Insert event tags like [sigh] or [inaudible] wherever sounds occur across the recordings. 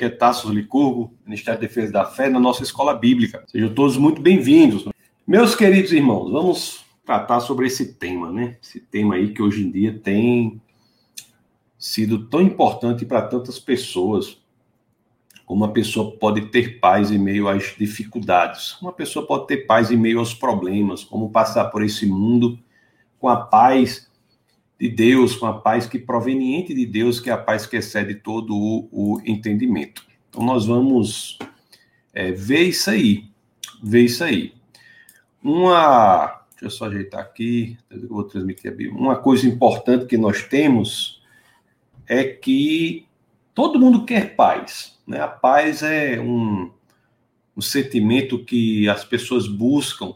que é Tassos Licurgo, Ministério da Defesa da Fé, na nossa escola bíblica. Sejam todos muito bem-vindos. Meus queridos irmãos, vamos tratar sobre esse tema, né? Esse tema aí que hoje em dia tem sido tão importante para tantas pessoas. Como uma pessoa pode ter paz em meio às dificuldades, uma pessoa pode ter paz em meio aos problemas, como passar por esse mundo com a paz de Deus, com a paz que proveniente de Deus, que é a paz que excede todo o, o entendimento. Então nós vamos é, ver isso aí, ver isso aí. Uma, deixa eu só ajeitar aqui, eu vou transmitir a Uma coisa importante que nós temos é que todo mundo quer paz. Né? A paz é um, um sentimento que as pessoas buscam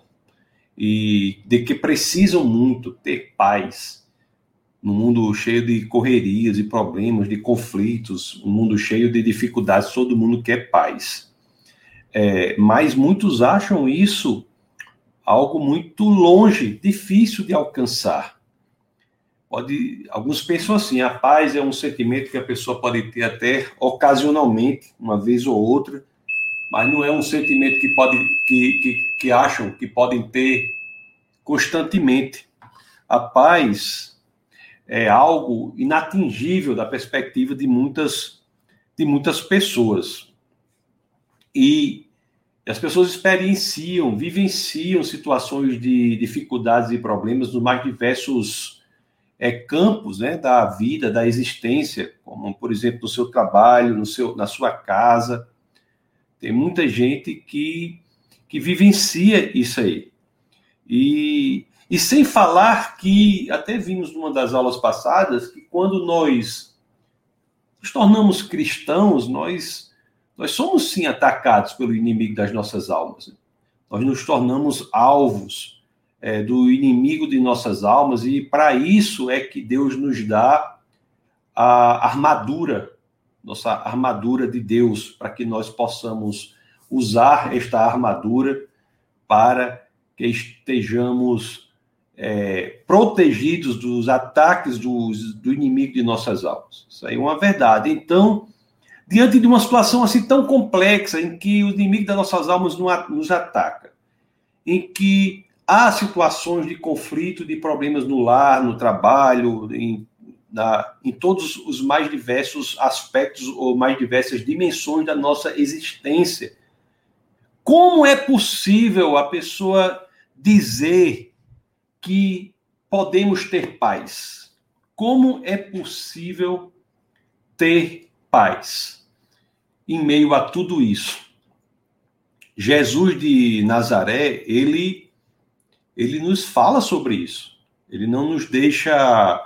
e de que precisam muito ter paz num mundo cheio de correrias e problemas, de conflitos, um mundo cheio de dificuldades, todo mundo quer paz. É, mas muitos acham isso algo muito longe, difícil de alcançar. Pode, alguns pensam assim: a paz é um sentimento que a pessoa pode ter até ocasionalmente, uma vez ou outra, mas não é um sentimento que pode que, que, que acham que podem ter constantemente. A paz é algo inatingível da perspectiva de muitas, de muitas pessoas. E as pessoas experienciam, vivenciam situações de dificuldades e problemas nos mais diversos é, campos né, da vida, da existência, como, por exemplo, no seu trabalho, no seu, na sua casa. Tem muita gente que, que vivencia isso aí. E e sem falar que, até vimos numa das aulas passadas, que quando nós nos tornamos cristãos, nós, nós somos sim atacados pelo inimigo das nossas almas. Nós nos tornamos alvos é, do inimigo de nossas almas, e para isso é que Deus nos dá a armadura, nossa armadura de Deus, para que nós possamos usar esta armadura para que estejamos é, protegidos dos ataques dos, do inimigo de nossas almas. Isso aí é uma verdade. Então, diante de uma situação assim tão complexa, em que o inimigo das nossas almas nos ataca, em que há situações de conflito, de problemas no lar, no trabalho, em, na, em todos os mais diversos aspectos ou mais diversas dimensões da nossa existência. Como é possível a pessoa dizer que podemos ter paz. Como é possível ter paz em meio a tudo isso? Jesus de Nazaré, ele ele nos fala sobre isso. Ele não nos deixa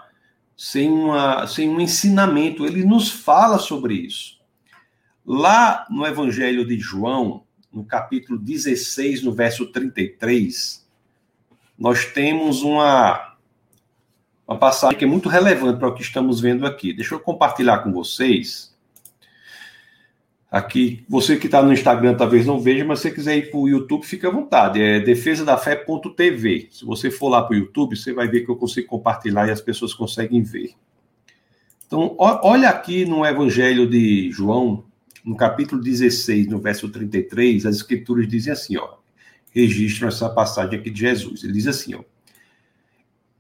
sem, uma, sem um ensinamento, ele nos fala sobre isso. Lá no Evangelho de João, no capítulo 16, no verso 33, nós temos uma, uma passagem que é muito relevante para o que estamos vendo aqui. Deixa eu compartilhar com vocês. Aqui, você que está no Instagram talvez não veja, mas se você quiser ir para o YouTube, fica à vontade. É defesadafé.tv. Se você for lá para o YouTube, você vai ver que eu consigo compartilhar e as pessoas conseguem ver. Então, olha aqui no Evangelho de João, no capítulo 16, no verso 33, as escrituras dizem assim, ó registram essa passagem aqui de Jesus. Ele diz assim, ó,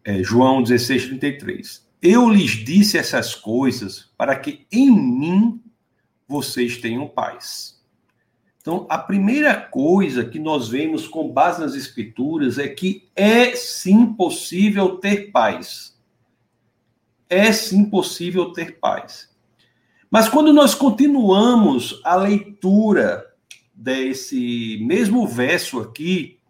é, João 16, 33. Eu lhes disse essas coisas para que em mim vocês tenham paz. Então, a primeira coisa que nós vemos com base nas Escrituras é que é sim possível ter paz. É sim possível ter paz. Mas quando nós continuamos a leitura desse mesmo verso aqui,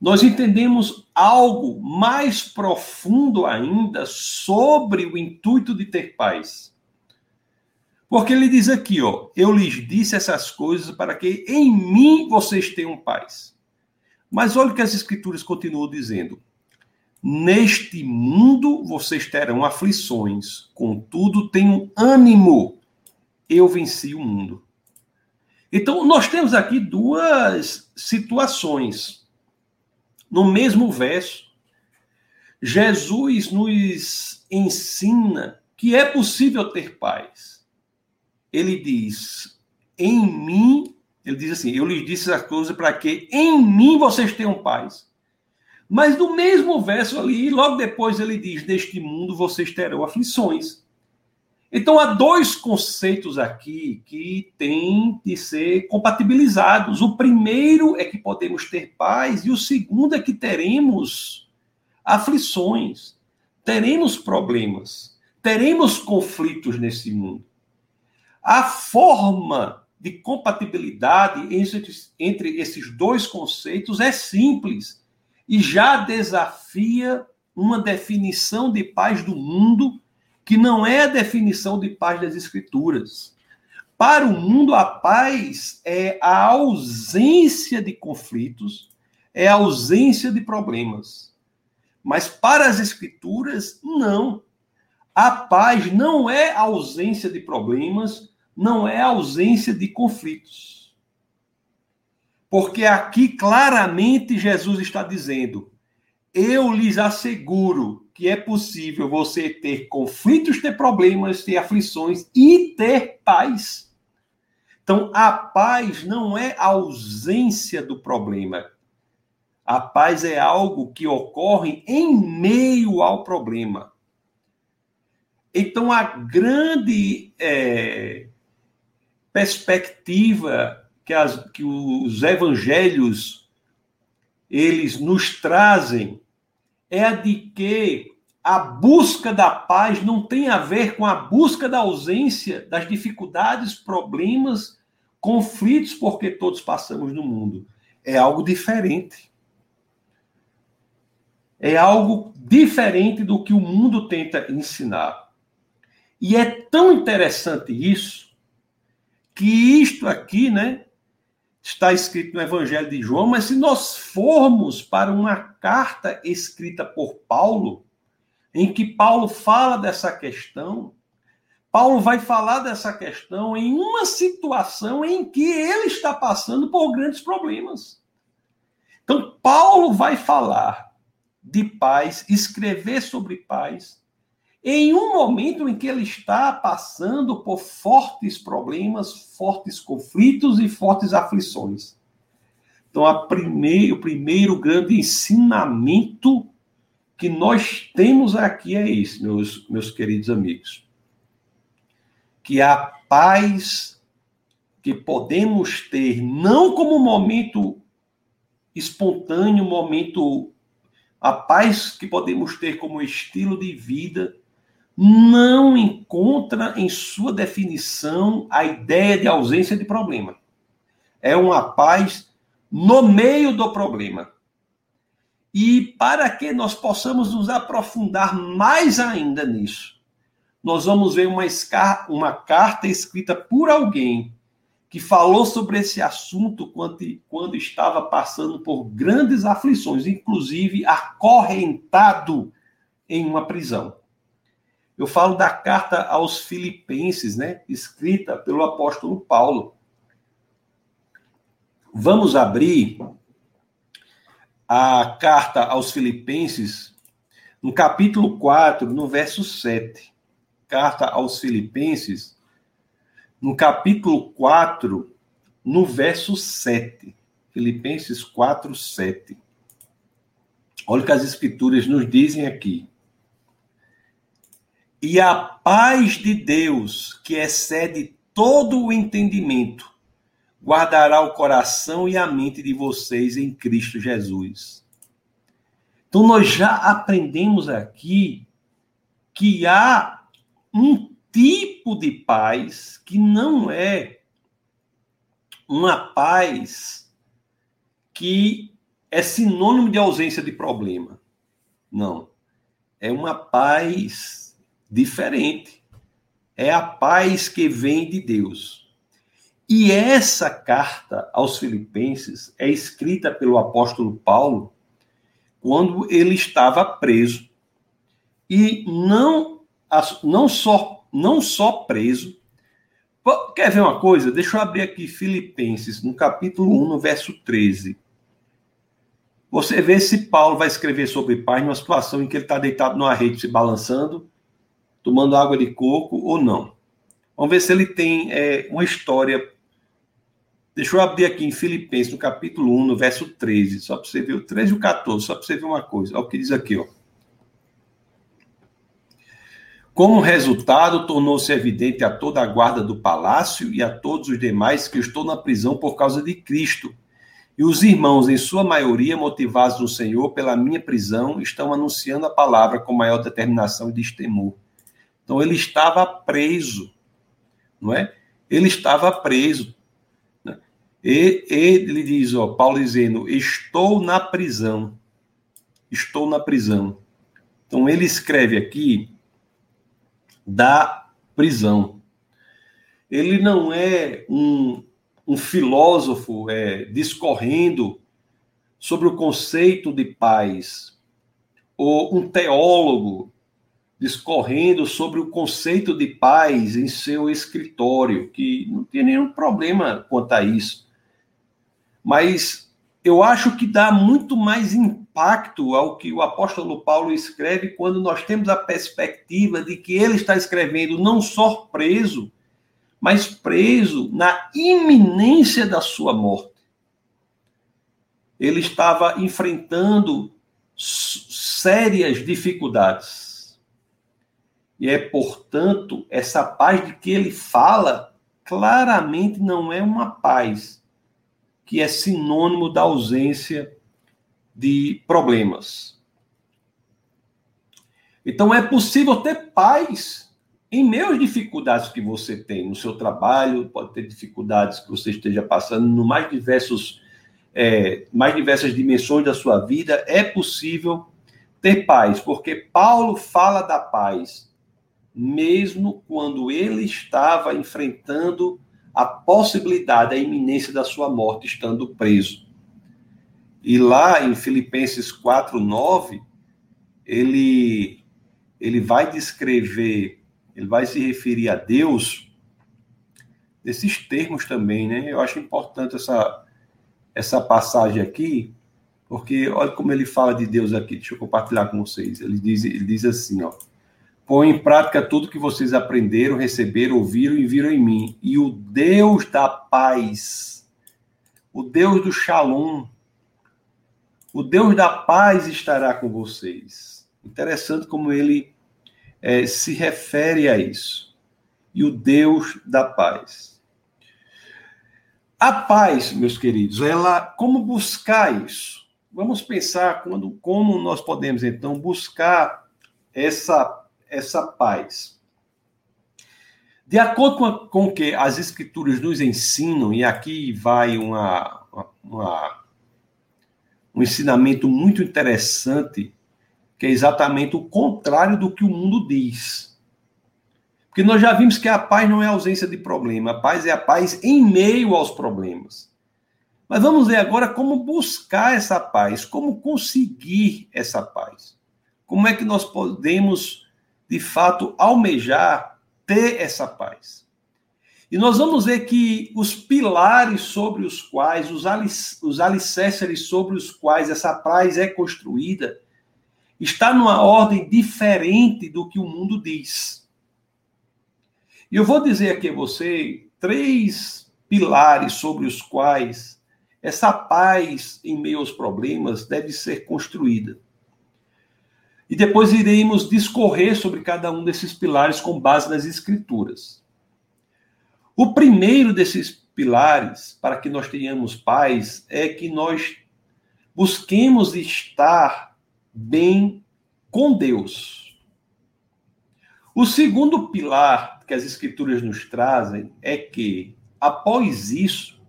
nós entendemos algo mais profundo ainda sobre o intuito de ter paz. Porque ele diz aqui, ó, eu lhes disse essas coisas para que em mim vocês tenham paz. Mas olha o que as escrituras continuam dizendo. Neste mundo vocês terão aflições, contudo tenham ânimo. Eu venci o mundo. Então, nós temos aqui duas situações. No mesmo verso, Jesus nos ensina que é possível ter paz. ele diz: Em mim, ele diz assim: Eu lhes disse as coisas para que em mim vocês tenham paz. Mas no mesmo verso ali, logo depois ele diz: Neste mundo vocês terão aflições. Então há dois conceitos aqui que têm de ser compatibilizados. O primeiro é que podemos ter paz, e o segundo é que teremos aflições, teremos problemas, teremos conflitos nesse mundo. A forma de compatibilidade entre esses dois conceitos é simples e já desafia uma definição de paz do mundo que não é a definição de paz das Escrituras. Para o mundo, a paz é a ausência de conflitos, é a ausência de problemas. Mas para as Escrituras, não. A paz não é a ausência de problemas, não é a ausência de conflitos. Porque aqui claramente Jesus está dizendo: eu lhes asseguro que é possível você ter conflitos, ter problemas, ter aflições e ter paz. Então, a paz não é a ausência do problema. A paz é algo que ocorre em meio ao problema. Então, a grande é, perspectiva que, as, que os evangelhos eles nos trazem é a de que a busca da paz não tem a ver com a busca da ausência das dificuldades, problemas, conflitos, porque todos passamos no mundo. É algo diferente. É algo diferente do que o mundo tenta ensinar. E é tão interessante isso, que isto aqui, né, está escrito no Evangelho de João, mas se nós formos para uma carta escrita por Paulo, em que Paulo fala dessa questão, Paulo vai falar dessa questão em uma situação em que ele está passando por grandes problemas. Então, Paulo vai falar de paz, escrever sobre paz, em um momento em que ele está passando por fortes problemas, fortes conflitos e fortes aflições. Então, primeir, o primeiro grande ensinamento que nós temos aqui é esse, meus, meus queridos amigos. Que a paz que podemos ter, não como momento espontâneo, momento. A paz que podemos ter como estilo de vida, não encontra em sua definição a ideia de ausência de problema. É uma paz no meio do problema. E para que nós possamos nos aprofundar mais ainda nisso, nós vamos ver uma, uma carta escrita por alguém que falou sobre esse assunto quando, quando estava passando por grandes aflições, inclusive acorrentado em uma prisão. Eu falo da carta aos Filipenses, né, escrita pelo apóstolo Paulo. Vamos abrir a carta aos Filipenses no capítulo 4, no verso 7. Carta aos Filipenses, no capítulo 4, no verso 7. Filipenses 4, 7. Olha o que as escrituras nos dizem aqui. E a paz de Deus, que excede todo o entendimento, guardará o coração e a mente de vocês em Cristo Jesus. Então, nós já aprendemos aqui que há um tipo de paz que não é uma paz que é sinônimo de ausência de problema. Não. É uma paz diferente. É a paz que vem de Deus. E essa carta aos Filipenses é escrita pelo apóstolo Paulo quando ele estava preso. E não, não, só, não só preso. Quer ver uma coisa? Deixa eu abrir aqui Filipenses, no capítulo 1, no verso 13. Você vê se Paulo vai escrever sobre paz numa situação em que ele está deitado numa rede se balançando tomando água de coco ou não. Vamos ver se ele tem é, uma história. Deixa eu abrir aqui em Filipenses, no capítulo 1, no verso 13, só para você ver o 13 e o 14, só para você ver uma coisa. Olha o que diz aqui, ó. Como resultado, tornou-se evidente a toda a guarda do palácio e a todos os demais que estou na prisão por causa de Cristo. E os irmãos, em sua maioria, motivados no Senhor pela minha prisão, estão anunciando a palavra com maior determinação e destemor. Então ele estava preso, não é? Ele estava preso. Né? E ele diz, ó, Paulo dizendo: Estou na prisão. Estou na prisão. Então ele escreve aqui da prisão. Ele não é um, um filósofo é, discorrendo sobre o conceito de paz, ou um teólogo discorrendo sobre o conceito de paz em seu escritório, que não tem nenhum problema quanto a isso. Mas eu acho que dá muito mais impacto ao que o apóstolo Paulo escreve quando nós temos a perspectiva de que ele está escrevendo não só preso, mas preso na iminência da sua morte. Ele estava enfrentando sérias dificuldades. E é, portanto, essa paz de que ele fala claramente não é uma paz que é sinônimo da ausência de problemas. Então é possível ter paz em meio às dificuldades que você tem no seu trabalho, pode ter dificuldades que você esteja passando no mais diversos é, mais diversas dimensões da sua vida, é possível ter paz, porque Paulo fala da paz, mesmo quando ele estava enfrentando a possibilidade, a iminência da sua morte estando preso. E lá em Filipenses 4:9, ele ele vai descrever, ele vai se referir a Deus nesses termos também, né? Eu acho importante essa essa passagem aqui, porque olha como ele fala de Deus aqui. Deixa eu compartilhar com vocês. Ele diz ele diz assim, ó: Põe em prática tudo que vocês aprenderam, receberam, ouviram e viram em mim. E o Deus da paz, o Deus do Shalom, o Deus da paz estará com vocês. Interessante como ele é, se refere a isso. E o Deus da paz. A paz, meus queridos, ela como buscar isso? Vamos pensar quando, como nós podemos então buscar essa essa paz. De acordo com, a, com o que as escrituras nos ensinam, e aqui vai uma, uma um ensinamento muito interessante, que é exatamente o contrário do que o mundo diz. Porque nós já vimos que a paz não é ausência de problema, a paz é a paz em meio aos problemas. Mas vamos ver agora como buscar essa paz, como conseguir essa paz. Como é que nós podemos, de fato, almejar ter essa paz? E nós vamos ver que os pilares sobre os quais, os, alic os alicerces sobre os quais essa paz é construída, está numa ordem diferente do que o mundo diz. E eu vou dizer aqui a você três pilares sobre os quais essa paz em meio aos problemas deve ser construída. E depois iremos discorrer sobre cada um desses pilares com base nas escrituras. O primeiro desses pilares para que nós tenhamos paz é que nós busquemos estar bem com Deus. O segundo pilar que as Escrituras nos trazem é que, após isso,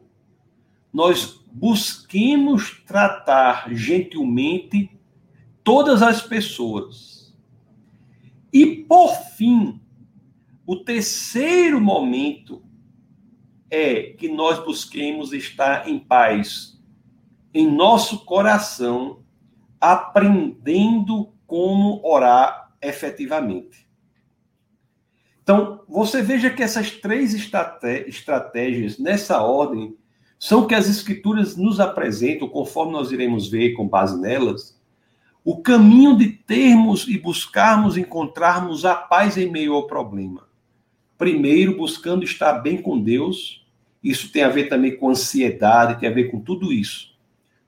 nós busquemos tratar gentilmente todas as pessoas. E, por fim, o terceiro momento é que nós busquemos estar em paz em nosso coração, aprendendo como orar efetivamente. Então, você veja que essas três estratégias, nessa ordem, são que as Escrituras nos apresentam, conforme nós iremos ver com base nelas, o caminho de termos e buscarmos encontrarmos a paz em meio ao problema. primeiro buscando estar bem com Deus. Isso tem a ver também com ansiedade, tem a ver com tudo isso.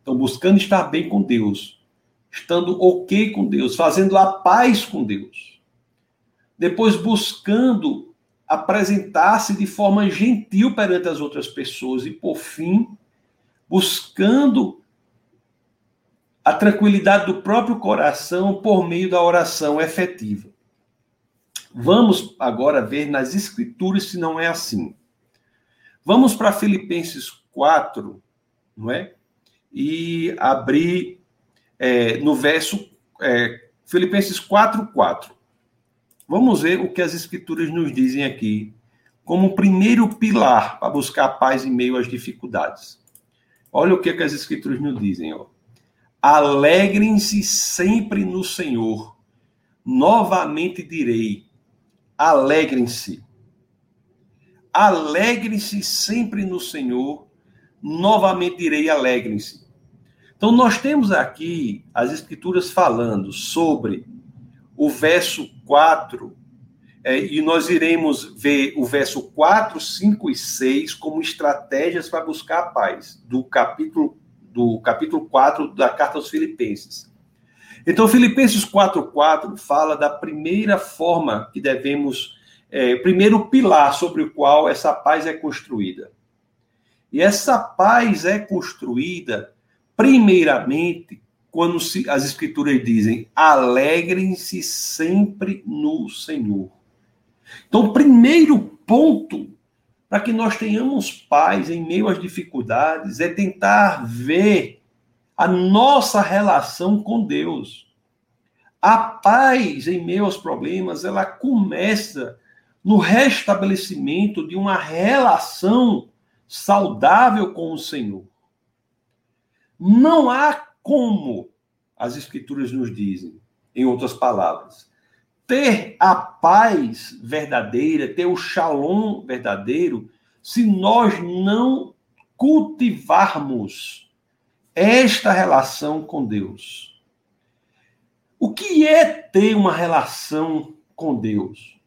Então, buscando estar bem com Deus, estando ok com Deus, fazendo a paz com Deus. Depois, buscando apresentar-se de forma gentil perante as outras pessoas. E, por fim, buscando a tranquilidade do próprio coração por meio da oração efetiva. Vamos agora ver nas Escrituras se não é assim. Vamos para Filipenses 4, não é? E abrir é, no verso é, Filipenses 4, 4. Vamos ver o que as Escrituras nos dizem aqui, como primeiro pilar para buscar paz em meio às dificuldades. Olha o que, que as Escrituras nos dizem, ó. Alegrem-se sempre no Senhor. Novamente direi: alegrem-se. Alegrem-se sempre no Senhor. Novamente direi: alegrem-se. Então, nós temos aqui as Escrituras falando sobre o verso 4, é, e nós iremos ver o verso 4, 5 e 6 como estratégias para buscar a paz, do capítulo do capítulo 4 da carta aos Filipenses. Então, Filipenses 4,4 fala da primeira forma que devemos, é, primeiro pilar sobre o qual essa paz é construída. E essa paz é construída, primeiramente, quando se, as Escrituras dizem: alegrem-se sempre no Senhor. Então, o primeiro ponto para que nós tenhamos paz em meio às dificuldades, é tentar ver a nossa relação com Deus. A paz em meio aos problemas, ela começa no restabelecimento de uma relação saudável com o Senhor. Não há como, as Escrituras nos dizem, em outras palavras, ter a paz verdadeira, ter o shalom verdadeiro, se nós não cultivarmos esta relação com Deus. O que é ter uma relação com Deus?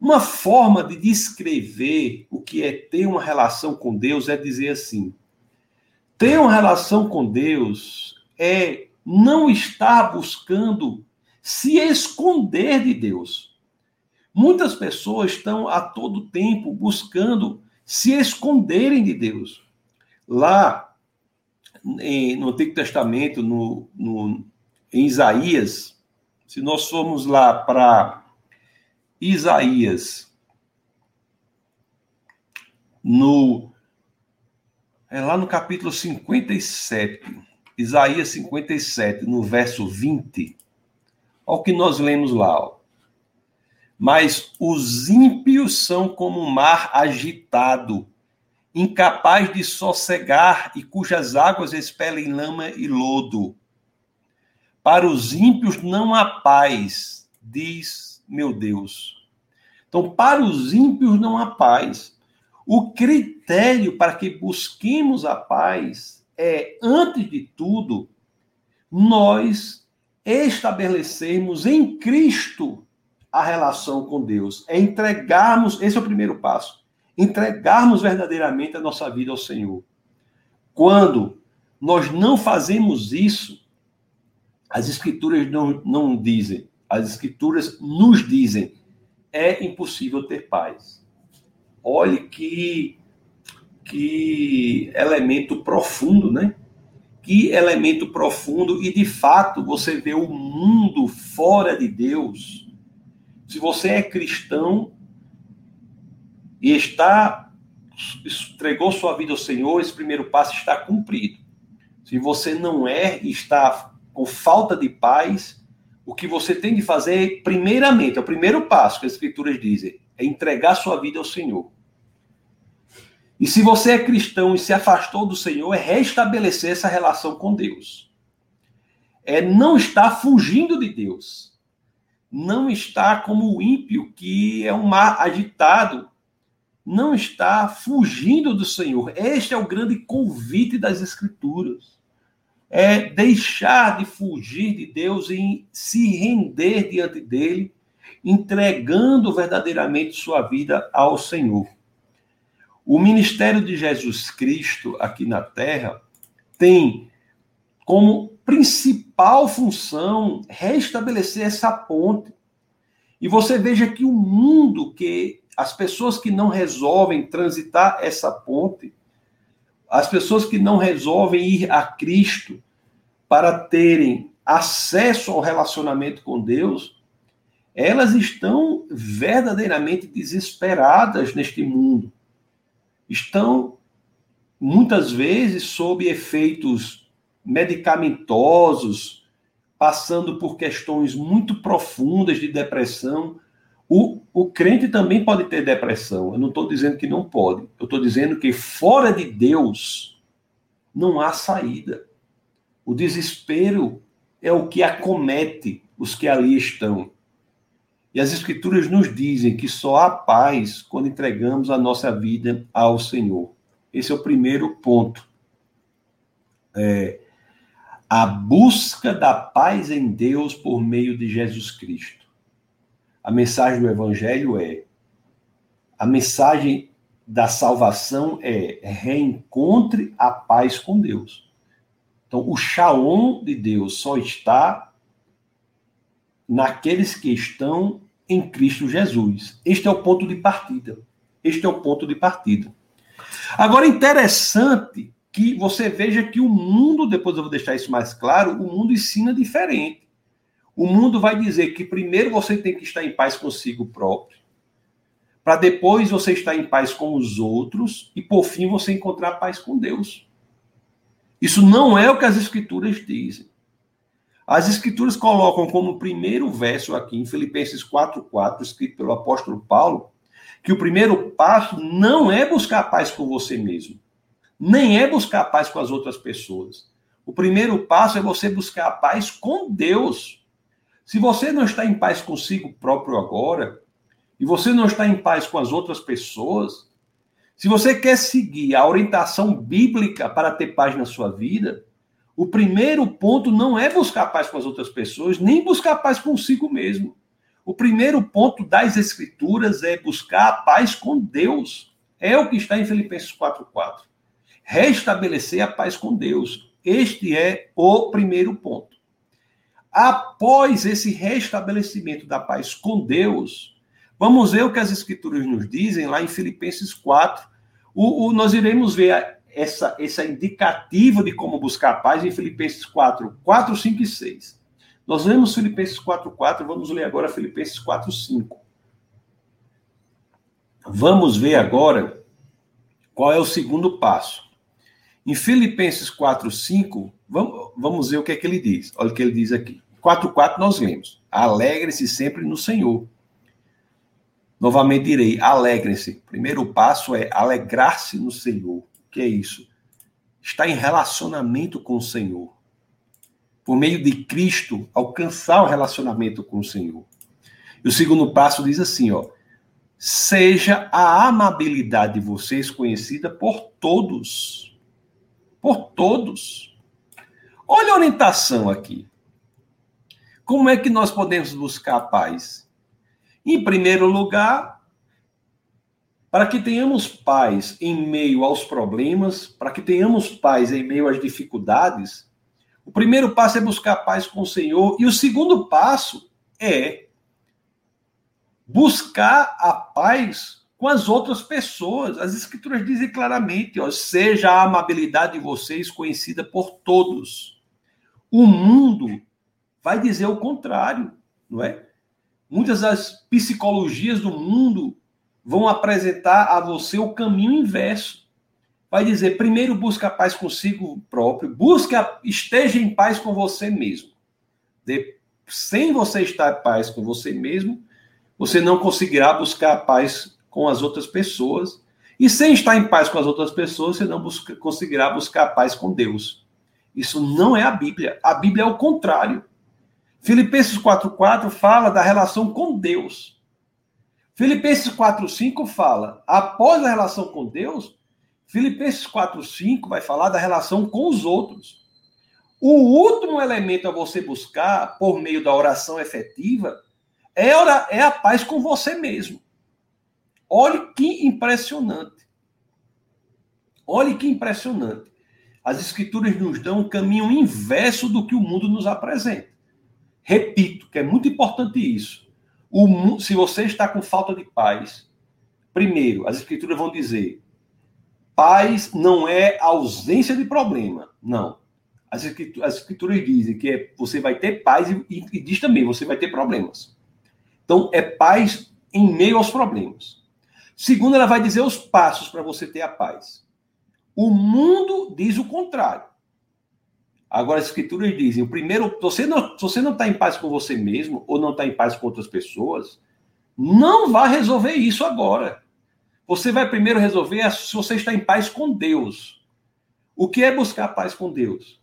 Uma forma de descrever o que é ter uma relação com Deus é dizer assim: ter uma relação com Deus é não estar buscando se esconder de Deus. Muitas pessoas estão a todo tempo buscando se esconderem de Deus. Lá no Antigo Testamento, no, no, em Isaías, se nós formos lá para Isaías, no é lá no capítulo 57, Isaías 57, no verso 20, Olha o que nós lemos lá. Ó. Mas os ímpios são como um mar agitado, incapaz de sossegar e cujas águas expelem lama e lodo. Para os ímpios não há paz, diz meu Deus. Então, para os ímpios não há paz. O critério para que busquemos a paz é, antes de tudo, nós estabelecermos em Cristo a relação com Deus. É entregarmos, esse é o primeiro passo, entregarmos verdadeiramente a nossa vida ao Senhor. Quando nós não fazemos isso, as Escrituras não, não dizem, as Escrituras nos dizem, é impossível ter paz. Olhe que, que elemento profundo, né? Que elemento profundo e de fato você vê o mundo fora de Deus. Se você é cristão e está entregou sua vida ao Senhor, esse primeiro passo está cumprido. Se você não é e está com falta de paz, o que você tem de fazer, primeiramente, é o primeiro passo que as escrituras dizem, é entregar sua vida ao Senhor. E se você é cristão e se afastou do Senhor, é restabelecer essa relação com Deus. É não estar fugindo de Deus. Não estar como o ímpio, que é um mar agitado. Não está fugindo do Senhor. Este é o grande convite das Escrituras. É deixar de fugir de Deus e se render diante dele entregando verdadeiramente sua vida ao Senhor. O ministério de Jesus Cristo aqui na terra tem como principal função restabelecer essa ponte. E você veja que o mundo que as pessoas que não resolvem transitar essa ponte, as pessoas que não resolvem ir a Cristo para terem acesso ao relacionamento com Deus, elas estão verdadeiramente desesperadas neste mundo. Estão muitas vezes sob efeitos medicamentosos, passando por questões muito profundas de depressão. O, o crente também pode ter depressão. Eu não estou dizendo que não pode. Eu estou dizendo que fora de Deus não há saída. O desespero é o que acomete os que ali estão. E as Escrituras nos dizem que só há paz quando entregamos a nossa vida ao Senhor. Esse é o primeiro ponto. É, a busca da paz em Deus por meio de Jesus Cristo. A mensagem do Evangelho é: a mensagem da salvação é reencontre a paz com Deus. Então, o shalom de Deus só está naqueles que estão em Cristo Jesus. Este é o ponto de partida. Este é o ponto de partida. Agora, interessante que você veja que o mundo, depois eu vou deixar isso mais claro, o mundo ensina diferente. O mundo vai dizer que primeiro você tem que estar em paz consigo próprio, para depois você estar em paz com os outros e por fim você encontrar paz com Deus. Isso não é o que as escrituras dizem. As escrituras colocam como primeiro verso aqui em Filipenses 4:4, escrito pelo apóstolo Paulo, que o primeiro passo não é buscar paz com você mesmo nem é buscar paz com as outras pessoas. O primeiro passo é você buscar a paz com Deus. Se você não está em paz consigo próprio agora, e você não está em paz com as outras pessoas, se você quer seguir a orientação bíblica para ter paz na sua vida, o primeiro ponto não é buscar paz com as outras pessoas, nem buscar paz consigo mesmo. O primeiro ponto das Escrituras é buscar a paz com Deus. É o que está em Filipenses 4,4 restabelecer a paz com Deus. Este é o primeiro ponto. Após esse restabelecimento da paz com Deus, vamos ver o que as Escrituras nos dizem lá em Filipenses 4. O, o, nós iremos ver essa, essa indicativa de como buscar a paz em Filipenses 4, 4, 5 e 6. Nós lemos Filipenses 4, 4, vamos ler agora Filipenses 4, 5. Vamos ver agora qual é o segundo passo. Em Filipenses 4, 5, vamos, vamos ver o que é que ele diz. Olha o que ele diz aqui. 4, 4 nós lemos. Alegre-se sempre no Senhor. Novamente direi, alegrem-se. Primeiro passo é alegrar-se no Senhor. Que é isso? Está em relacionamento com o Senhor. Por meio de Cristo, alcançar o relacionamento com o Senhor. E o segundo passo diz assim, ó: seja a amabilidade de vocês conhecida por todos por todos. Olha a orientação aqui. Como é que nós podemos buscar a paz? Em primeiro lugar, para que tenhamos paz em meio aos problemas, para que tenhamos paz em meio às dificuldades, o primeiro passo é buscar paz com o Senhor, e o segundo passo é buscar a paz com as outras pessoas. As escrituras dizem claramente, ó, seja a amabilidade de vocês conhecida por todos. O mundo vai dizer o contrário, não é? Muitas das psicologias do mundo vão apresentar a você o caminho inverso. Vai dizer, primeiro busca a paz consigo próprio, busca, esteja em paz com você mesmo. De, sem você estar em paz com você mesmo, você não conseguirá buscar a paz com as outras pessoas. E sem estar em paz com as outras pessoas, você não busca, conseguirá buscar paz com Deus. Isso não é a Bíblia. A Bíblia é o contrário. Filipenses 4,4 fala da relação com Deus. Filipenses 4,5 fala, após a relação com Deus, Filipenses 4,5 vai falar da relação com os outros. O último elemento a você buscar, por meio da oração efetiva, é, é a paz com você mesmo. Olhe que impressionante. Olhe que impressionante. As escrituras nos dão um caminho inverso do que o mundo nos apresenta. Repito, que é muito importante isso. O, se você está com falta de paz, primeiro, as escrituras vão dizer: paz não é ausência de problema. Não. As escrituras, as escrituras dizem que é, você vai ter paz e, e diz também você vai ter problemas. Então, é paz em meio aos problemas. Segundo, ela vai dizer os passos para você ter a paz. O mundo diz o contrário. Agora, as escrituras dizem: o primeiro, você não, se você não está em paz com você mesmo, ou não está em paz com outras pessoas, não vá resolver isso agora. Você vai primeiro resolver se você está em paz com Deus. O que é buscar paz com Deus?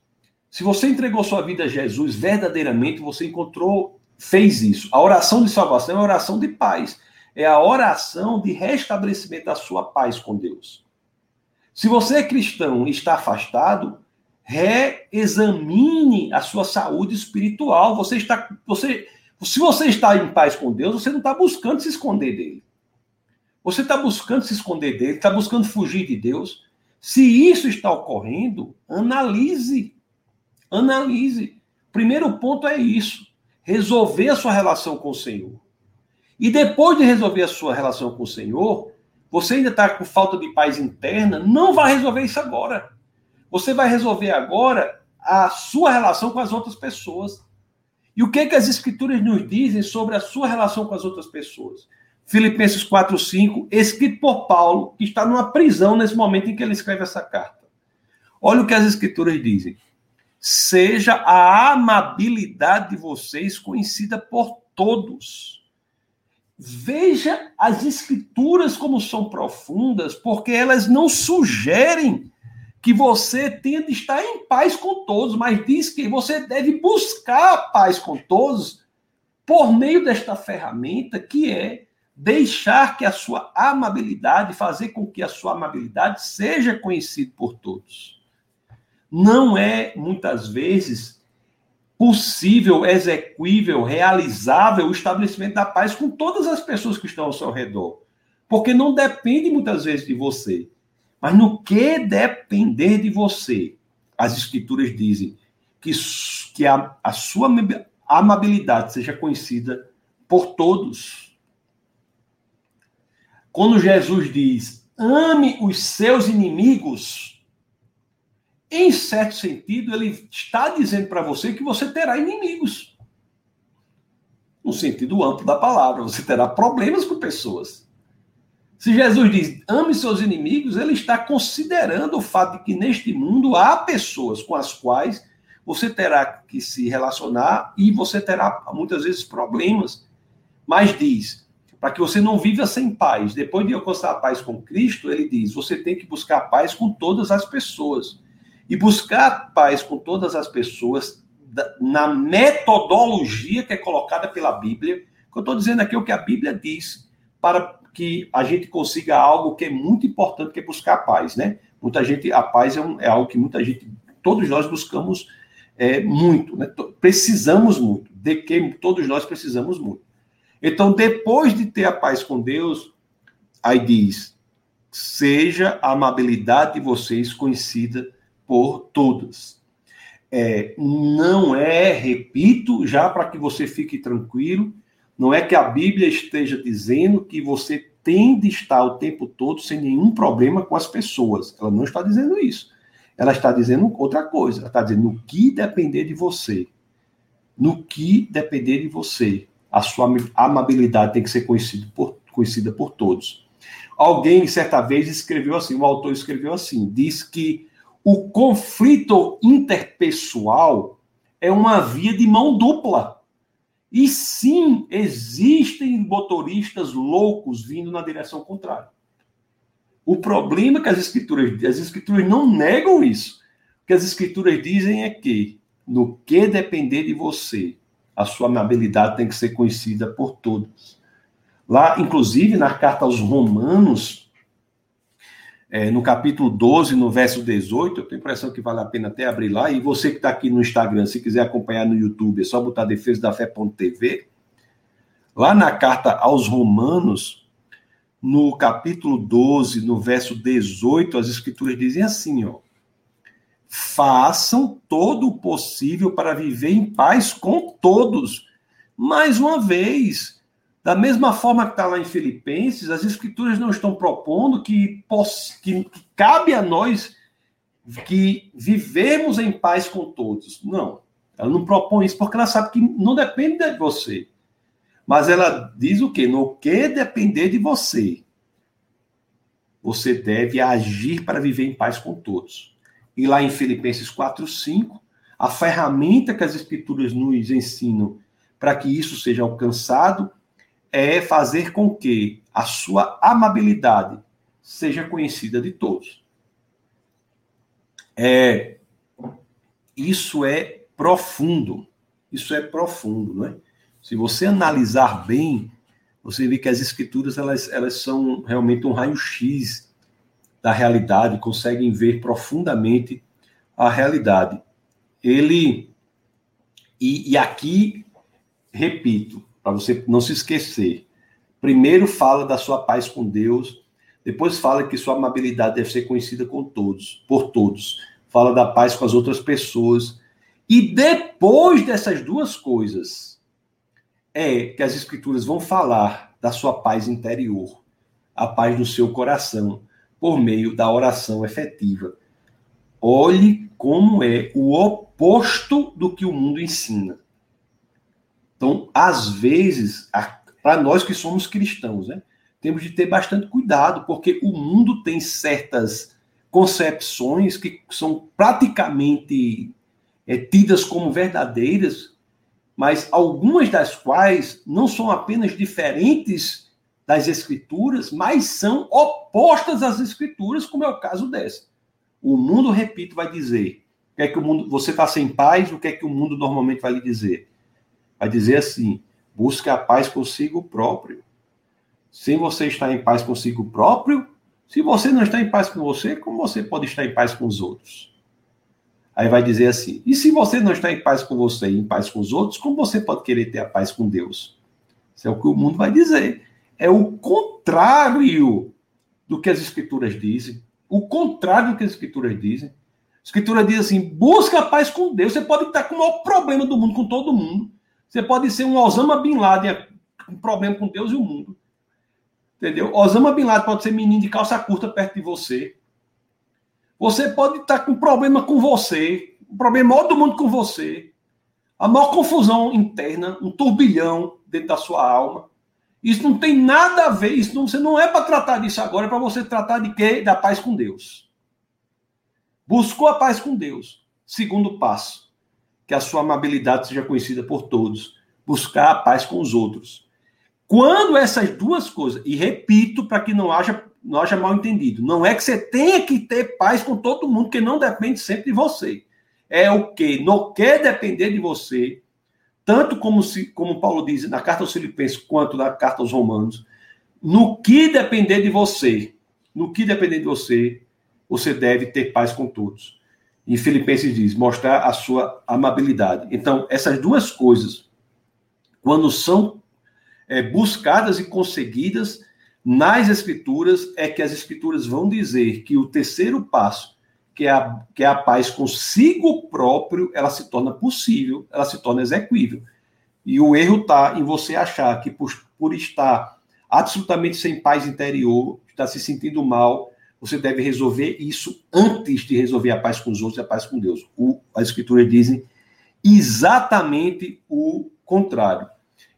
Se você entregou sua vida a Jesus verdadeiramente, você encontrou, fez isso. A oração de salvação é a oração de paz. É a oração de restabelecimento da sua paz com Deus. Se você é cristão e está afastado, reexamine a sua saúde espiritual. Você está, você, se você está em paz com Deus, você não está buscando se esconder dele. Você está buscando se esconder dele, está buscando fugir de Deus. Se isso está ocorrendo, analise. Analise. Primeiro ponto é isso: resolver a sua relação com o Senhor. E depois de resolver a sua relação com o Senhor, você ainda está com falta de paz interna, não vai resolver isso agora. Você vai resolver agora a sua relação com as outras pessoas. E o que, que as escrituras nos dizem sobre a sua relação com as outras pessoas? Filipenses 4:5, escrito por Paulo, que está numa prisão nesse momento em que ele escreve essa carta. Olha o que as escrituras dizem. Seja a amabilidade de vocês conhecida por todos. Veja as escrituras como são profundas, porque elas não sugerem que você tenha de estar em paz com todos, mas diz que você deve buscar a paz com todos por meio desta ferramenta que é deixar que a sua amabilidade, fazer com que a sua amabilidade seja conhecida por todos. Não é, muitas vezes, possível, execuível, realizável o estabelecimento da paz com todas as pessoas que estão ao seu redor. Porque não depende muitas vezes de você. Mas no que depender de você, as escrituras dizem que, que a, a sua amabilidade seja conhecida por todos. Quando Jesus diz, ame os seus inimigos, em certo sentido, ele está dizendo para você que você terá inimigos. No sentido amplo da palavra, você terá problemas com pessoas. Se Jesus diz ame seus inimigos, ele está considerando o fato de que neste mundo há pessoas com as quais você terá que se relacionar e você terá muitas vezes problemas. Mas diz, para que você não viva sem paz, depois de alcançar a paz com Cristo, ele diz, você tem que buscar paz com todas as pessoas. E buscar paz com todas as pessoas na metodologia que é colocada pela Bíblia, eu estou dizendo aqui o que a Bíblia diz, para que a gente consiga algo que é muito importante, que é buscar a paz, né? Muita gente, a paz é, um, é algo que muita gente, todos nós buscamos é, muito, né? Precisamos muito, de que todos nós precisamos muito. Então, depois de ter a paz com Deus, aí diz: seja a amabilidade de vocês conhecida por todas. É, não é, repito, já para que você fique tranquilo, não é que a Bíblia esteja dizendo que você tem de estar o tempo todo sem nenhum problema com as pessoas. Ela não está dizendo isso. Ela está dizendo outra coisa. Ela está dizendo no que depender de você. No que depender de você. A sua amabilidade tem que ser conhecida por, conhecida por todos. Alguém, certa vez, escreveu assim: o autor escreveu assim: diz que o conflito interpessoal é uma via de mão dupla. E sim, existem motoristas loucos vindo na direção contrária. O problema é que as escrituras, as escrituras não negam isso. O que as escrituras dizem é que no que depender de você, a sua amabilidade tem que ser conhecida por todos. Lá, inclusive, na carta aos Romanos, é, no capítulo 12, no verso 18, eu tenho a impressão que vale a pena até abrir lá, e você que está aqui no Instagram, se quiser acompanhar no YouTube, é só botar defesa da fé.tv. Lá na carta aos Romanos, no capítulo 12, no verso 18, as escrituras dizem assim, ó: Façam todo o possível para viver em paz com todos. Mais uma vez, da mesma forma que está lá em Filipenses, as escrituras não estão propondo que, que, cabe a nós que vivemos em paz com todos. Não. Ela não propõe isso porque ela sabe que não depende de você. Mas ela diz o quê? No que depender de você, você deve agir para viver em paz com todos. E lá em Filipenses 4, 5, a ferramenta que as escrituras nos ensinam para que isso seja alcançado é fazer com que a sua amabilidade seja conhecida de todos. É, isso é profundo. Isso é profundo, não é? Se você analisar bem, você vê que as escrituras elas, elas são realmente um raio-x da realidade, conseguem ver profundamente a realidade. Ele e, e aqui repito para você não se esquecer. Primeiro fala da sua paz com Deus, depois fala que sua amabilidade deve ser conhecida com todos, por todos. Fala da paz com as outras pessoas. E depois dessas duas coisas, é que as escrituras vão falar da sua paz interior, a paz do seu coração, por meio da oração efetiva. Olhe como é o oposto do que o mundo ensina. Então, às vezes, para nós que somos cristãos, né, temos de ter bastante cuidado, porque o mundo tem certas concepções que são praticamente é, tidas como verdadeiras, mas algumas das quais não são apenas diferentes das escrituras, mas são opostas às escrituras, como é o caso dessa. O mundo, repito, vai dizer, o que é que o mundo, você está sem paz, o que é que o mundo normalmente vai lhe dizer? Vai dizer assim: busque a paz consigo próprio. Se você está em paz consigo próprio, se você não está em paz com você, como você pode estar em paz com os outros? Aí vai dizer assim: e se você não está em paz com você e em paz com os outros, como você pode querer ter a paz com Deus? Isso é o que o mundo vai dizer. É o contrário do que as escrituras dizem. O contrário do que as escrituras dizem. A escritura diz assim: busca a paz com Deus. Você pode estar com o maior problema do mundo, com todo mundo. Você pode ser um Osama Bin Laden, um problema com Deus e o mundo. Entendeu? Osama Bin Laden pode ser menino de calça curta perto de você. Você pode estar com problema com você, um problema maior do mundo com você. A maior confusão interna, um turbilhão dentro da sua alma. Isso não tem nada a ver, isso não, você não é para tratar disso agora, é para você tratar de quê? Da paz com Deus. Buscou a paz com Deus. Segundo passo, que a sua amabilidade seja conhecida por todos. Buscar a paz com os outros. Quando essas duas coisas, e repito para que não haja, não haja mal entendido, não é que você tenha que ter paz com todo mundo, que não depende sempre de você. É o que? No que depender de você, tanto como, se, como Paulo diz na carta aos Filipenses, quanto na carta aos Romanos, no que depender de você, no que depender de você, você deve ter paz com todos. Em Filipenses diz, mostrar a sua amabilidade. Então, essas duas coisas, quando são é, buscadas e conseguidas nas Escrituras, é que as Escrituras vão dizer que o terceiro passo, que é a, que é a paz consigo próprio, ela se torna possível, ela se torna execuível. E o erro está em você achar que por, por estar absolutamente sem paz interior, está se sentindo mal, você deve resolver isso antes de resolver a paz com os outros e a paz com Deus. O, as escrituras dizem exatamente o contrário.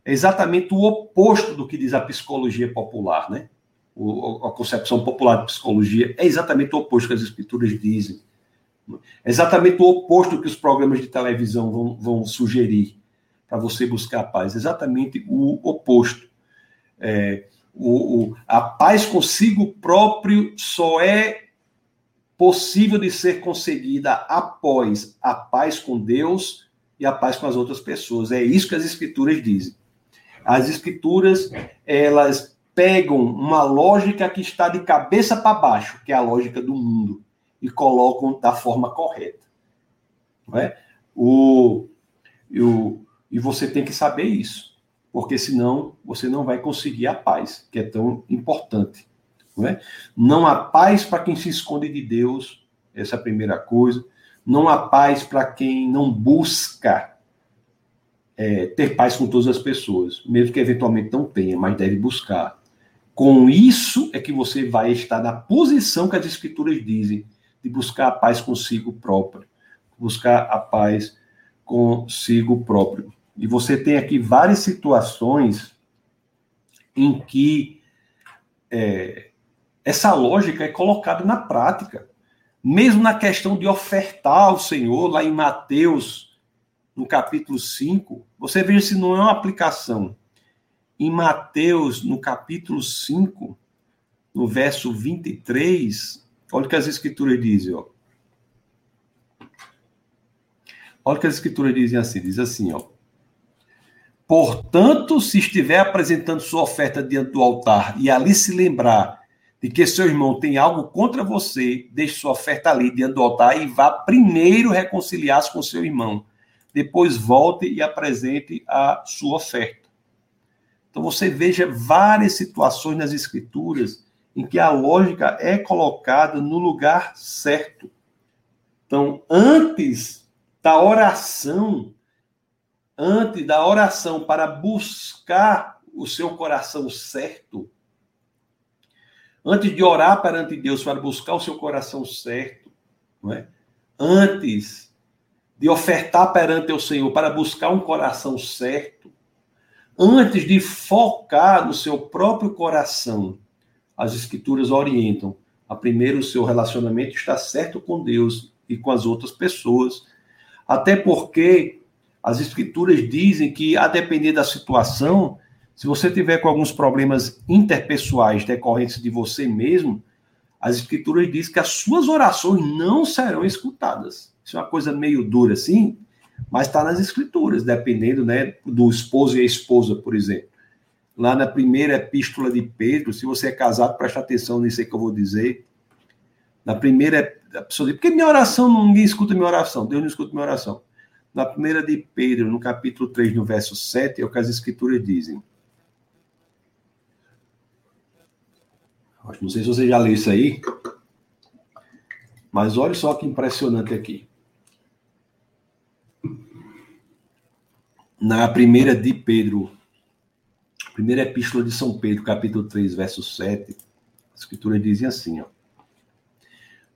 É exatamente o oposto do que diz a psicologia popular, né? O, a concepção popular de psicologia é exatamente o oposto que as escrituras dizem. É exatamente o oposto que os programas de televisão vão, vão sugerir para você buscar a paz. É exatamente o oposto. É, o, o, a paz consigo próprio só é possível de ser conseguida após a paz com Deus e a paz com as outras pessoas. É isso que as escrituras dizem. As escrituras, elas pegam uma lógica que está de cabeça para baixo, que é a lógica do mundo, e colocam da forma correta. Não é? o, o, e você tem que saber isso. Porque senão você não vai conseguir a paz, que é tão importante. Não, é? não há paz para quem se esconde de Deus, essa é a primeira coisa. Não há paz para quem não busca é, ter paz com todas as pessoas, mesmo que eventualmente não tenha, mas deve buscar. Com isso é que você vai estar na posição que as Escrituras dizem, de buscar a paz consigo próprio, buscar a paz consigo próprio. E você tem aqui várias situações em que é, essa lógica é colocada na prática. Mesmo na questão de ofertar ao Senhor, lá em Mateus, no capítulo 5, você veja se não é uma aplicação. Em Mateus, no capítulo 5, no verso 23, olha o que as escrituras dizem, ó. Olha o que as escrituras dizem assim, diz assim, ó. Portanto, se estiver apresentando sua oferta diante do altar e ali se lembrar de que seu irmão tem algo contra você, deixe sua oferta ali diante do altar e vá primeiro reconciliar-se com seu irmão. Depois volte e apresente a sua oferta. Então você veja várias situações nas escrituras em que a lógica é colocada no lugar certo. Então, antes da oração, antes da oração para buscar o seu coração certo, antes de orar perante Deus para buscar o seu coração certo, não é? antes de ofertar perante o Senhor para buscar um coração certo, antes de focar no seu próprio coração, as Escrituras orientam a primeiro o seu relacionamento está certo com Deus e com as outras pessoas, até porque as Escrituras dizem que, a depender da situação, se você tiver com alguns problemas interpessoais decorrentes de você mesmo, as escrituras dizem que as suas orações não serão escutadas. Isso é uma coisa meio dura assim, mas está nas escrituras, dependendo né, do esposo e a esposa, por exemplo. Lá na primeira epístola de Pedro, se você é casado, preste atenção nisso aí que eu vou dizer. Na primeira, a pessoa diz, porque minha oração, ninguém escuta minha oração, Deus não escuta minha oração. Na primeira de Pedro, no capítulo 3, no verso 7, é o que as escrituras dizem. Não sei se você já leu isso aí, mas olha só que impressionante aqui. Na primeira de Pedro, primeira epístola de São Pedro, capítulo 3, verso 7, a escritura diz assim, ó.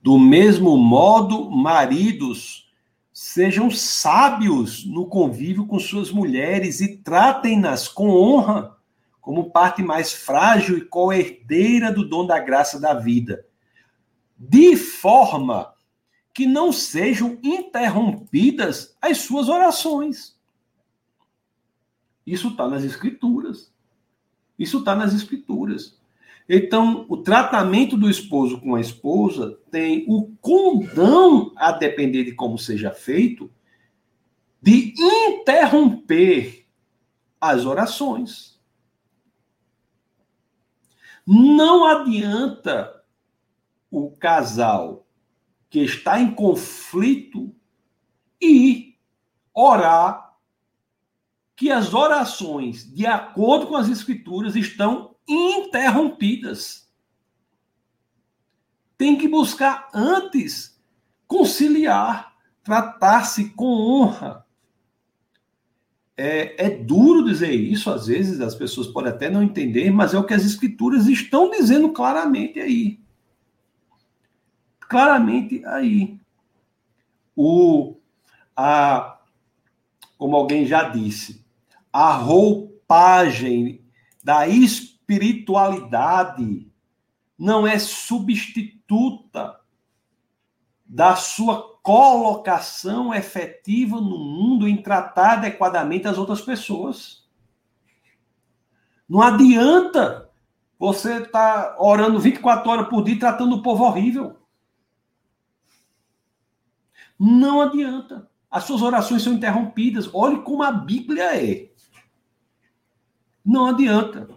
Do mesmo modo, maridos, sejam sábios no convívio com suas mulheres e tratem-nas com honra como parte mais frágil e co-herdeira do dom da graça da vida, de forma que não sejam interrompidas as suas orações. Isso está nas Escrituras. Isso está nas Escrituras. Então, o tratamento do esposo com a esposa tem o condão, a depender de como seja feito, de interromper as orações. Não adianta o casal que está em conflito e orar que as orações, de acordo com as escrituras, estão interrompidas. Tem que buscar antes conciliar, tratar-se com honra, é, é, duro dizer isso, às vezes as pessoas podem até não entender, mas é o que as escrituras estão dizendo claramente aí. Claramente aí. O, a, como alguém já disse, a roupagem da espiritualidade não é substituta da sua colocação efetiva no mundo em tratar adequadamente as outras pessoas. Não adianta você estar tá orando 24 horas por dia tratando o povo horrível. Não adianta. As suas orações são interrompidas. Olhe como a Bíblia é. Não adianta.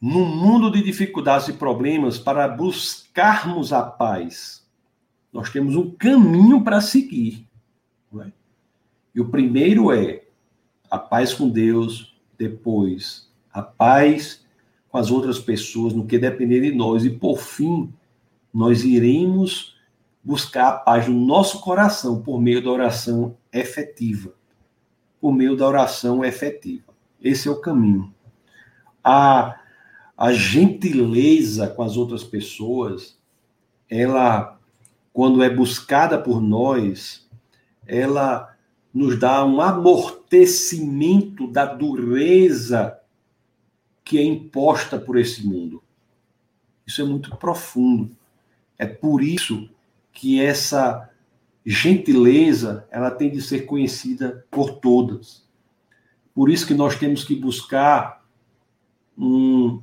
Num mundo de dificuldades e problemas, para buscarmos a paz, nós temos um caminho para seguir. É? E o primeiro é a paz com Deus, depois a paz com as outras pessoas, no que depender de nós, e por fim, nós iremos buscar a paz no nosso coração por meio da oração efetiva. Por meio da oração efetiva. Esse é o caminho. A, a gentileza com as outras pessoas, ela, quando é buscada por nós, ela nos dá um amortecimento da dureza que é imposta por esse mundo. Isso é muito profundo. É por isso que essa gentileza ela tem de ser conhecida por todas. Por isso que nós temos que buscar um,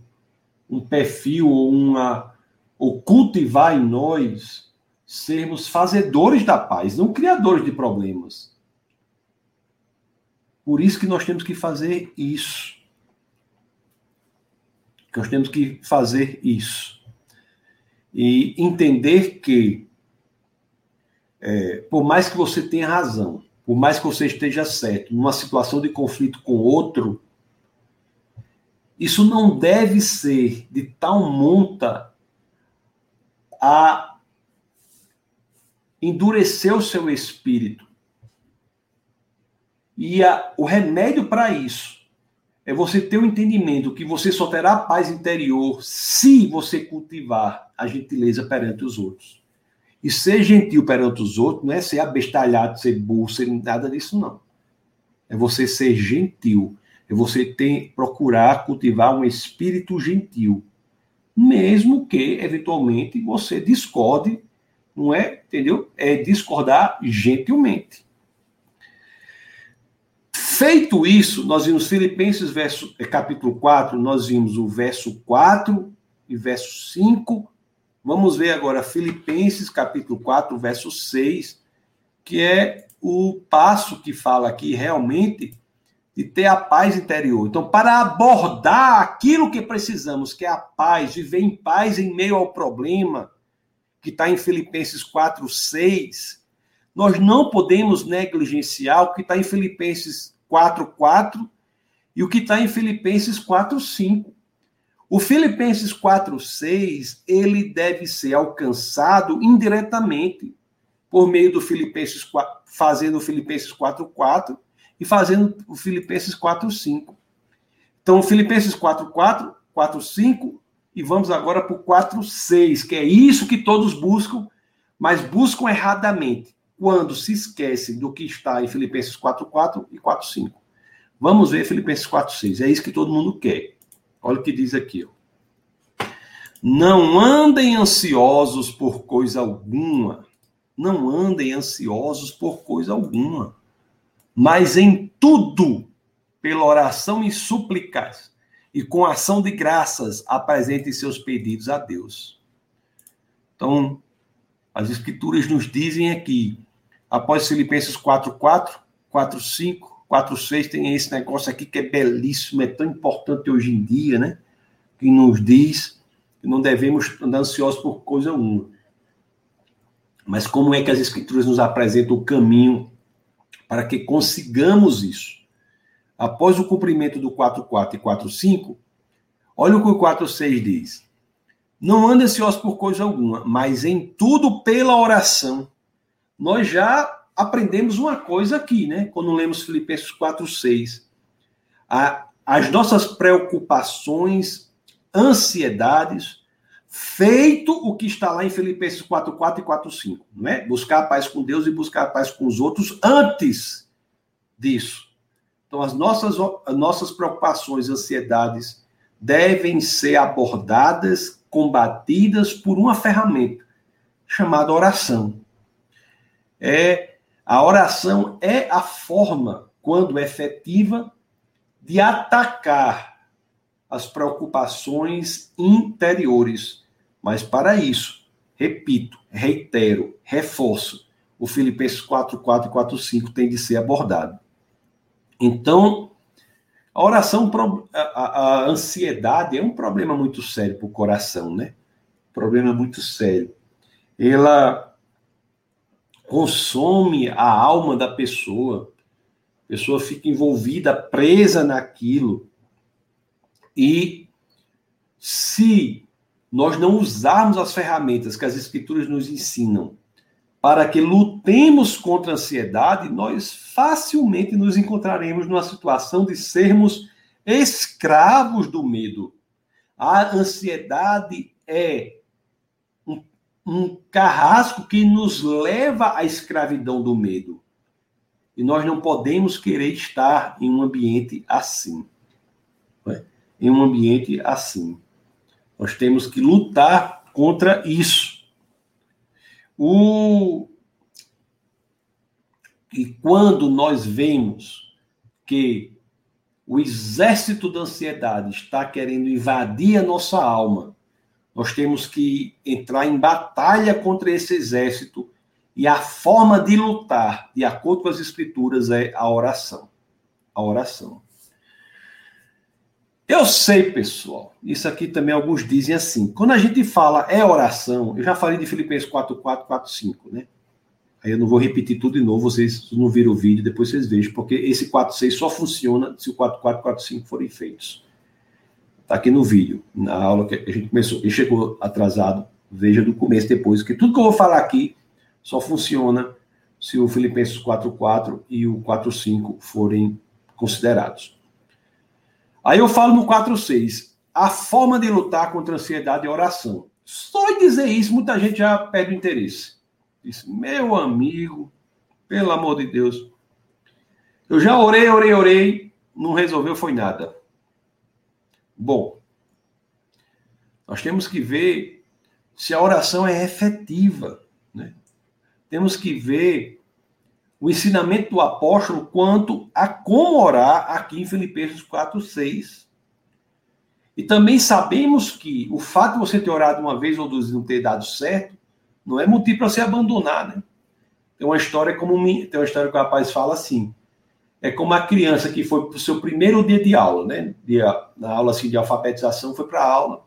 um perfil ou uma ou cultivar em nós sermos fazedores da paz, não criadores de problemas. Por isso que nós temos que fazer isso. Nós temos que fazer isso. E entender que, é, por mais que você tenha razão, por mais que você esteja certo, numa situação de conflito com outro, isso não deve ser de tal monta a endurecer o seu espírito e a, o remédio para isso é você ter o um entendimento que você só terá paz interior se você cultivar a gentileza perante os outros. E ser gentil perante os outros não é ser abestalhado, ser burro, ser nada disso, não. É você ser gentil. É você ter, procurar cultivar um espírito gentil. Mesmo que, eventualmente, você discorde, não é? Entendeu? É discordar gentilmente. Feito isso, nós vimos Filipenses verso, é, capítulo 4, nós vimos o verso 4 e verso 5. Vamos ver agora Filipenses capítulo 4, verso 6, que é o passo que fala aqui realmente de ter a paz interior. Então, para abordar aquilo que precisamos, que é a paz, viver em paz em meio ao problema, que está em Filipenses 4, 6, nós não podemos negligenciar o que está em Filipenses 4:4 e o que está em Filipenses 4:5. O Filipenses 4:6 ele deve ser alcançado indiretamente por meio do Filipenses 4, fazendo o Filipenses 4:4 e fazendo o Filipenses 4:5. Então, Filipenses 4:4, 4:5 e vamos agora para o 4:6, que é isso que todos buscam, mas buscam erradamente quando se esquece do que está em Filipenses 4.4 e 4.5. Vamos ver Filipenses 4.6. É isso que todo mundo quer. Olha o que diz aqui. Ó. Não andem ansiosos por coisa alguma. Não andem ansiosos por coisa alguma. Mas em tudo, pela oração e súplicas, e com ação de graças, apresentem seus pedidos a Deus. Então, as escrituras nos dizem aqui Após Filipenses 4.4, 4.5, 4.6, tem esse negócio aqui que é belíssimo, é tão importante hoje em dia, né? Que nos diz que não devemos andar ansiosos por coisa alguma. Mas como é que as Escrituras nos apresentam o caminho para que consigamos isso? Após o cumprimento do 4.4 e 4.5, olha o que o 4.6 diz. Não ande ansioso por coisa alguma, mas em tudo pela oração nós já aprendemos uma coisa aqui, né? Quando lemos Filipenses 4, 6. A, as nossas preocupações, ansiedades, feito o que está lá em Filipenses 4, 4 e 4, 5, não é? Buscar a paz com Deus e buscar a paz com os outros antes disso. Então, as nossas, as nossas preocupações, ansiedades, devem ser abordadas, combatidas por uma ferramenta chamada oração é a oração é a forma, quando efetiva, de atacar as preocupações interiores. Mas para isso, repito, reitero, reforço, o Filipenses 4, 4 e 4, 5 tem de ser abordado. Então, a oração, a, a ansiedade é um problema muito sério para o coração, né? Problema muito sério. Ela consome a alma da pessoa. A pessoa fica envolvida, presa naquilo. E se nós não usarmos as ferramentas que as escrituras nos ensinam para que lutemos contra a ansiedade, nós facilmente nos encontraremos numa situação de sermos escravos do medo. A ansiedade é um, um carrasco que nos leva à escravidão do medo. E nós não podemos querer estar em um ambiente assim. É? Em um ambiente assim. Nós temos que lutar contra isso. O... E quando nós vemos que o exército da ansiedade está querendo invadir a nossa alma, nós temos que entrar em batalha contra esse exército e a forma de lutar, de acordo com as escrituras, é a oração. A oração. Eu sei, pessoal, isso aqui também alguns dizem assim. Quando a gente fala é oração, eu já falei de Filipenses 4, 4, 4, 5, né? Aí eu não vou repetir tudo de novo, vocês não viram o vídeo, depois vocês vejam, porque esse 4, 6 só funciona se o 4, 4, 4, 5 forem feitos. Está aqui no vídeo, na aula que a gente começou. E chegou atrasado, veja do começo depois, que tudo que eu vou falar aqui só funciona se o Filipenses 4, 4 e o 4, 5 forem considerados. Aí eu falo no 4.6, a forma de lutar contra a ansiedade é oração. Só em dizer isso, muita gente já perde o interesse. Diz, meu amigo, pelo amor de Deus. Eu já orei, orei, orei, não resolveu, foi nada. Bom, nós temos que ver se a oração é efetiva. Né? Temos que ver o ensinamento do apóstolo quanto a como orar aqui em Filipenses 4, 6. E também sabemos que o fato de você ter orado uma vez ou duas e não ter dado certo, não é motivo para você abandonar, né? Tem uma história como tem uma história que o rapaz fala assim. É como a criança que foi para o seu primeiro dia de aula, né? Dia, na aula assim, de alfabetização, foi para a aula.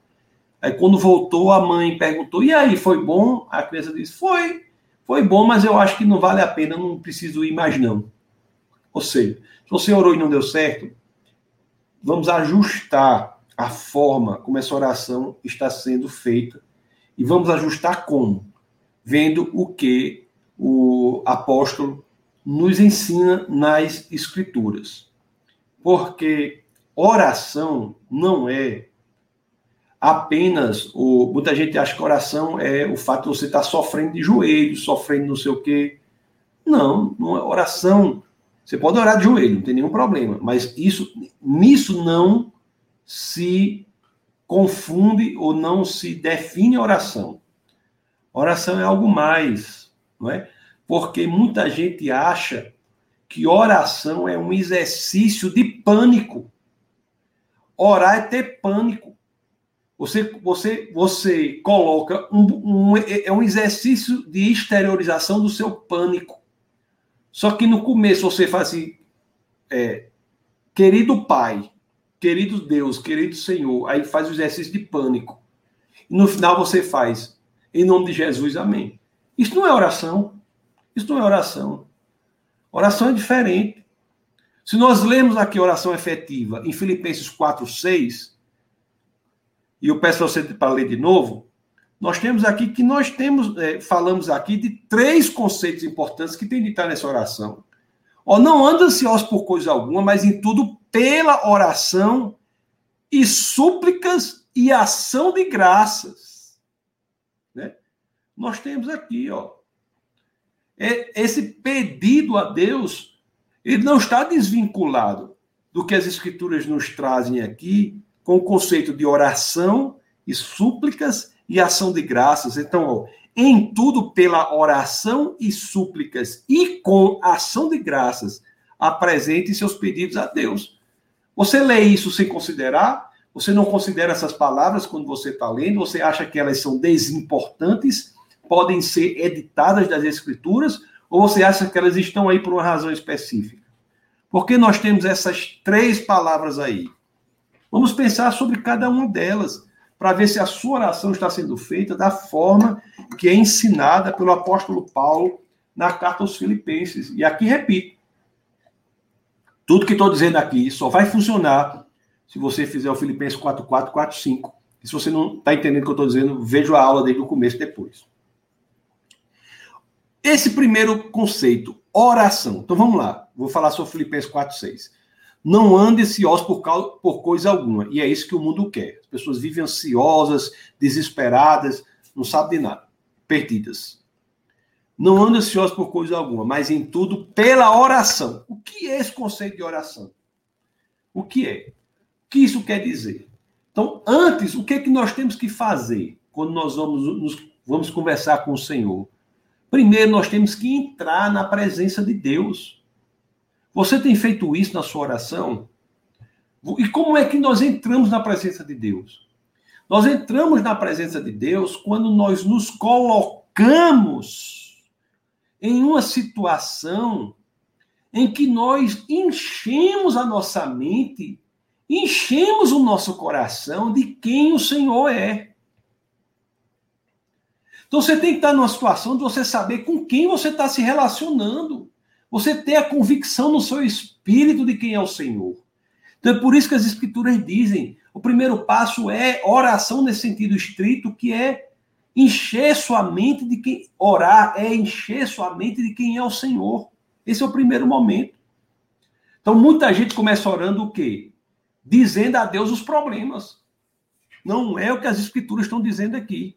Aí quando voltou, a mãe perguntou: e aí, foi bom? A criança disse: foi. Foi bom, mas eu acho que não vale a pena, não preciso ir mais não. Ou seja, se você orou e não deu certo, vamos ajustar a forma como essa oração está sendo feita. E vamos ajustar como? Vendo o que o apóstolo nos ensina nas escrituras. Porque oração não é apenas o. Muita gente acha que oração é o fato de você estar sofrendo de joelho, sofrendo não sei o quê. Não, não é oração. Você pode orar de joelho, não tem nenhum problema. Mas isso, nisso não se confunde ou não se define oração. Oração é algo mais, não é? Porque muita gente acha que oração é um exercício de pânico. Orar é ter pânico. Você, você, você coloca um, um, é um exercício de exteriorização do seu pânico. Só que no começo você faz assim, é, querido Pai, querido Deus, querido Senhor, aí faz o exercício de pânico. E no final você faz, em nome de Jesus, amém. Isso não é oração. Isso não é oração. Oração é diferente. Se nós lemos aqui oração efetiva em Filipenses 4, 6, e eu peço a você para ler de novo, nós temos aqui que nós temos, é, falamos aqui de três conceitos importantes que tem de estar nessa oração. Ó, não anda ansioso por coisa alguma, mas em tudo pela oração e súplicas e ação de graças. Né? Nós temos aqui, ó, é, esse pedido a Deus, ele não está desvinculado do que as escrituras nos trazem aqui com o conceito de oração e súplicas e ação de graças. Então, ó, em tudo pela oração e súplicas e com ação de graças, apresente seus pedidos a Deus. Você lê isso sem considerar? Você não considera essas palavras quando você está lendo? Você acha que elas são desimportantes? Podem ser editadas das Escrituras? Ou você acha que elas estão aí por uma razão específica? Porque nós temos essas três palavras aí: Vamos pensar sobre cada uma delas, para ver se a sua oração está sendo feita da forma que é ensinada pelo apóstolo Paulo na carta aos Filipenses. E aqui repito: tudo que estou dizendo aqui só vai funcionar se você fizer o Filipenses 4.4, 4.5. E se você não está entendendo o que eu estou dizendo, veja a aula desde o começo depois. Esse primeiro conceito, oração. Então vamos lá, vou falar sobre Filipenses 4.6. Não ande ansioso por, por coisa alguma. E é isso que o mundo quer. As pessoas vivem ansiosas, desesperadas, não sabem de nada, perdidas. Não ande ansioso por coisa alguma, mas em tudo pela oração. O que é esse conceito de oração? O que é? O que isso quer dizer? Então, antes, o que é que nós temos que fazer quando nós vamos, nos, vamos conversar com o Senhor? Primeiro, nós temos que entrar na presença de Deus. Você tem feito isso na sua oração? E como é que nós entramos na presença de Deus? Nós entramos na presença de Deus quando nós nos colocamos em uma situação em que nós enchemos a nossa mente enchemos o nosso coração de quem o Senhor é. Então você tem que estar numa situação de você saber com quem você está se relacionando. Você ter a convicção no seu espírito de quem é o Senhor. Então é por isso que as escrituras dizem: o primeiro passo é oração nesse sentido estrito, que é encher sua mente de quem. Orar é encher sua mente de quem é o Senhor. Esse é o primeiro momento. Então muita gente começa orando o quê? dizendo a Deus os problemas. Não é o que as escrituras estão dizendo aqui.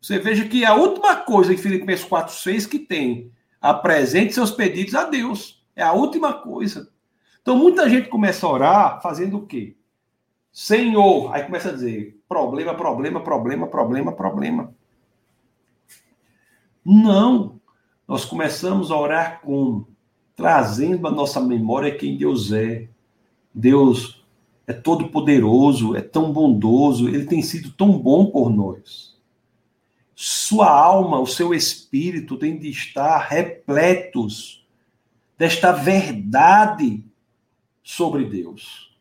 Você veja que a última coisa em Filipenses 4,6 que tem, apresente seus pedidos a Deus. É a última coisa. Então muita gente começa a orar fazendo o quê? Senhor, aí começa a dizer problema, problema, problema, problema, problema. Não. Nós começamos a orar com trazendo a nossa memória quem Deus é, Deus é todo poderoso, é tão bondoso, ele tem sido tão bom por nós. Sua alma, o seu espírito tem de estar repletos desta verdade sobre Deus.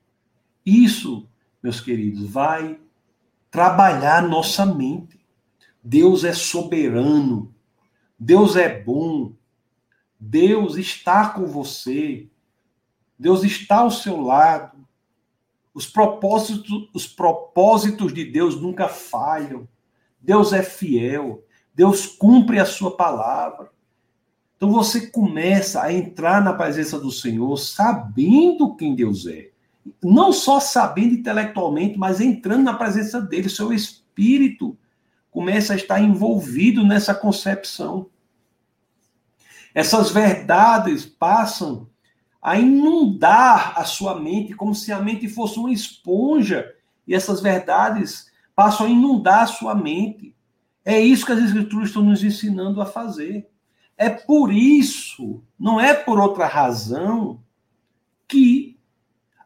Isso, meus queridos, vai trabalhar nossa mente. Deus é soberano, Deus é bom, Deus está com você. Deus está ao seu lado. Os propósitos, os propósitos de Deus nunca falham. Deus é fiel. Deus cumpre a sua palavra. Então você começa a entrar na presença do Senhor sabendo quem Deus é. Não só sabendo intelectualmente, mas entrando na presença dele. Seu espírito começa a estar envolvido nessa concepção. Essas verdades passam a inundar a sua mente como se a mente fosse uma esponja e essas verdades passam a inundar a sua mente. É isso que as escrituras estão nos ensinando a fazer. É por isso, não é por outra razão, que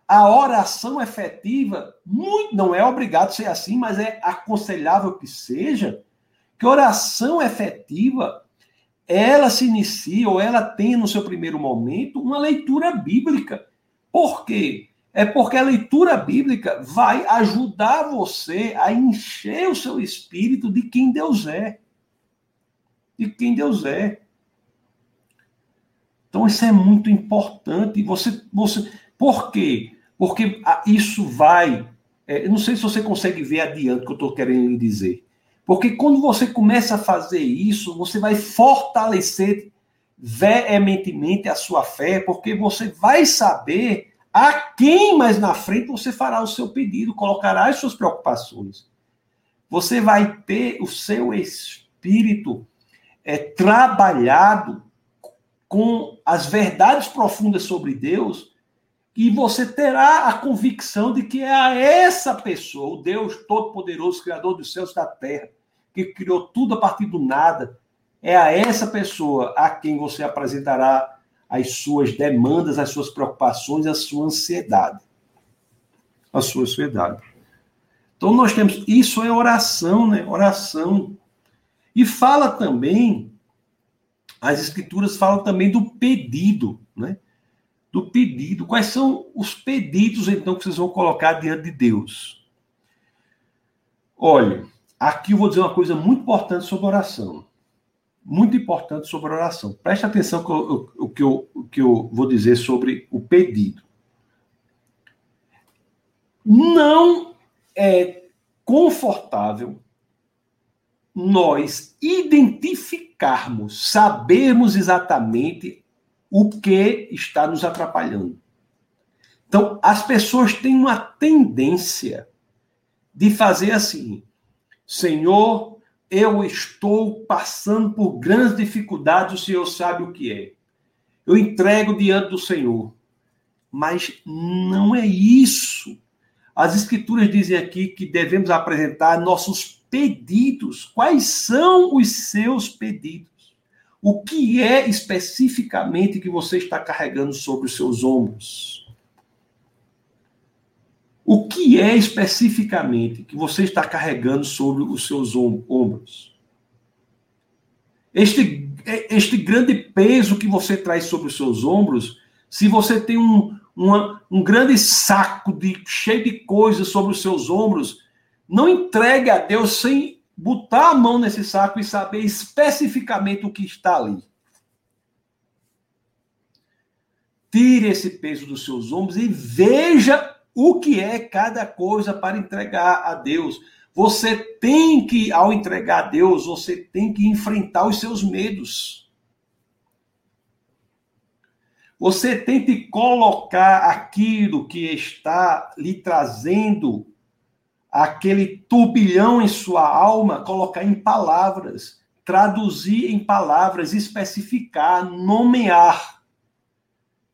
a oração efetiva, muito, não é obrigado a ser assim, mas é aconselhável que seja, que oração efetiva ela se inicia, ou ela tem no seu primeiro momento, uma leitura bíblica. Por quê? É porque a leitura bíblica vai ajudar você a encher o seu espírito de quem Deus é. De quem Deus é. Então isso é muito importante. Você, você, por quê? Porque isso vai. É, não sei se você consegue ver adiante o que eu estou querendo lhe dizer. Porque quando você começa a fazer isso, você vai fortalecer veementemente a sua fé, porque você vai saber a quem mais na frente você fará o seu pedido, colocará as suas preocupações. Você vai ter o seu espírito é, trabalhado com as verdades profundas sobre Deus e você terá a convicção de que é a essa pessoa, o Deus Todo-Poderoso, Criador dos céus e da terra, que criou tudo a partir do nada, é a essa pessoa a quem você apresentará as suas demandas, as suas preocupações, a sua ansiedade. A sua ansiedade. Então nós temos, isso é oração, né? Oração. E fala também, as escrituras falam também do pedido, né? Do pedido. Quais são os pedidos, então, que vocês vão colocar diante de Deus? Olha, Aqui eu vou dizer uma coisa muito importante sobre oração. Muito importante sobre oração. Preste atenção o que eu, que eu vou dizer sobre o pedido. Não é confortável nós identificarmos, sabermos exatamente o que está nos atrapalhando. Então, as pessoas têm uma tendência de fazer assim: Senhor, eu estou passando por grandes dificuldades, o Senhor sabe o que é. Eu entrego diante do Senhor. Mas não é isso. As Escrituras dizem aqui que devemos apresentar nossos pedidos. Quais são os seus pedidos? O que é especificamente que você está carregando sobre os seus ombros? O que é especificamente que você está carregando sobre os seus ombros? Este, este grande peso que você traz sobre os seus ombros, se você tem um, uma, um grande saco de, cheio de coisas sobre os seus ombros, não entregue a Deus sem botar a mão nesse saco e saber especificamente o que está ali. Tire esse peso dos seus ombros e veja o que é cada coisa para entregar a Deus. Você tem que, ao entregar a Deus, você tem que enfrentar os seus medos. Você tem que colocar aquilo que está lhe trazendo aquele turbilhão em sua alma, colocar em palavras, traduzir em palavras, especificar, nomear.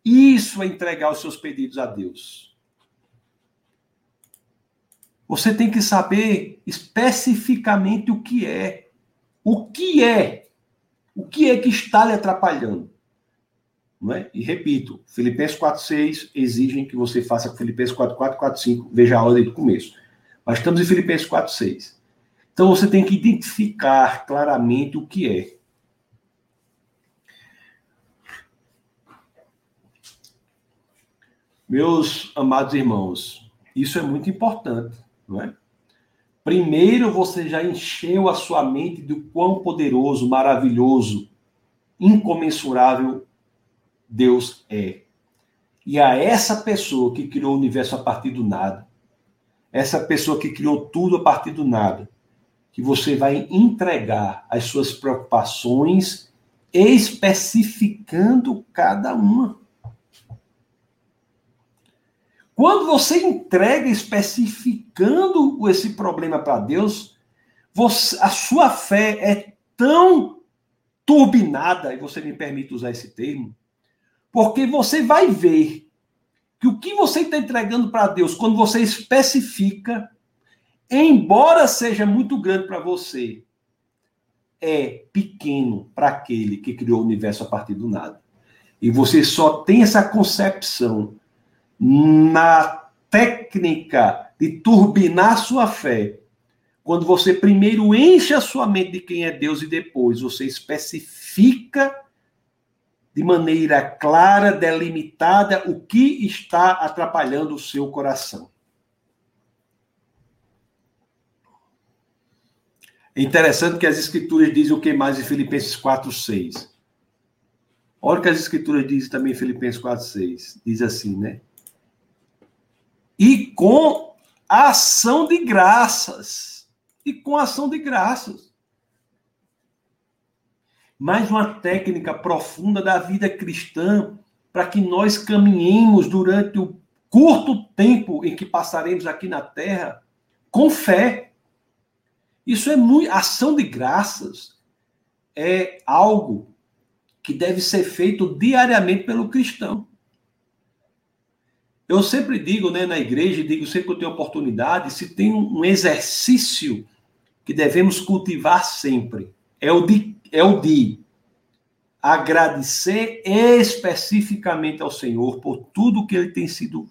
Isso é entregar os seus pedidos a Deus. Você tem que saber especificamente o que é. O que é? O que é que está lhe atrapalhando? Não é? E repito, Filipenses 4.6 exigem que você faça Filipenses 4.4, 4.5, veja a ordem do começo. Mas estamos em Filipenses 4.6. Então você tem que identificar claramente o que é. Meus amados irmãos, isso é muito importante não é? Primeiro você já encheu a sua mente do quão poderoso, maravilhoso, incomensurável Deus é. E a essa pessoa que criou o universo a partir do nada, essa pessoa que criou tudo a partir do nada, que você vai entregar as suas preocupações, especificando cada uma. Quando você entrega especificando esse problema para Deus, você, a sua fé é tão turbinada, e você me permite usar esse termo, porque você vai ver que o que você está entregando para Deus, quando você especifica, embora seja muito grande para você, é pequeno para aquele que criou o universo a partir do nada. E você só tem essa concepção na técnica de turbinar sua fé, quando você primeiro enche a sua mente de quem é Deus e depois você especifica de maneira clara, delimitada, o que está atrapalhando o seu coração. É interessante que as escrituras dizem o que mais em Filipenses 4, 6. Olha o que as escrituras dizem também em Filipenses 4, 6. Diz assim, né? E com ação de graças. E com ação de graças. Mais uma técnica profunda da vida cristã para que nós caminhemos durante o curto tempo em que passaremos aqui na terra com fé. Isso é muito ação de graças é algo que deve ser feito diariamente pelo cristão. Eu sempre digo, né, na igreja, digo sempre que eu tenho oportunidade, se tem um exercício que devemos cultivar sempre, é o de, é o de agradecer especificamente ao Senhor por tudo que ele tem sido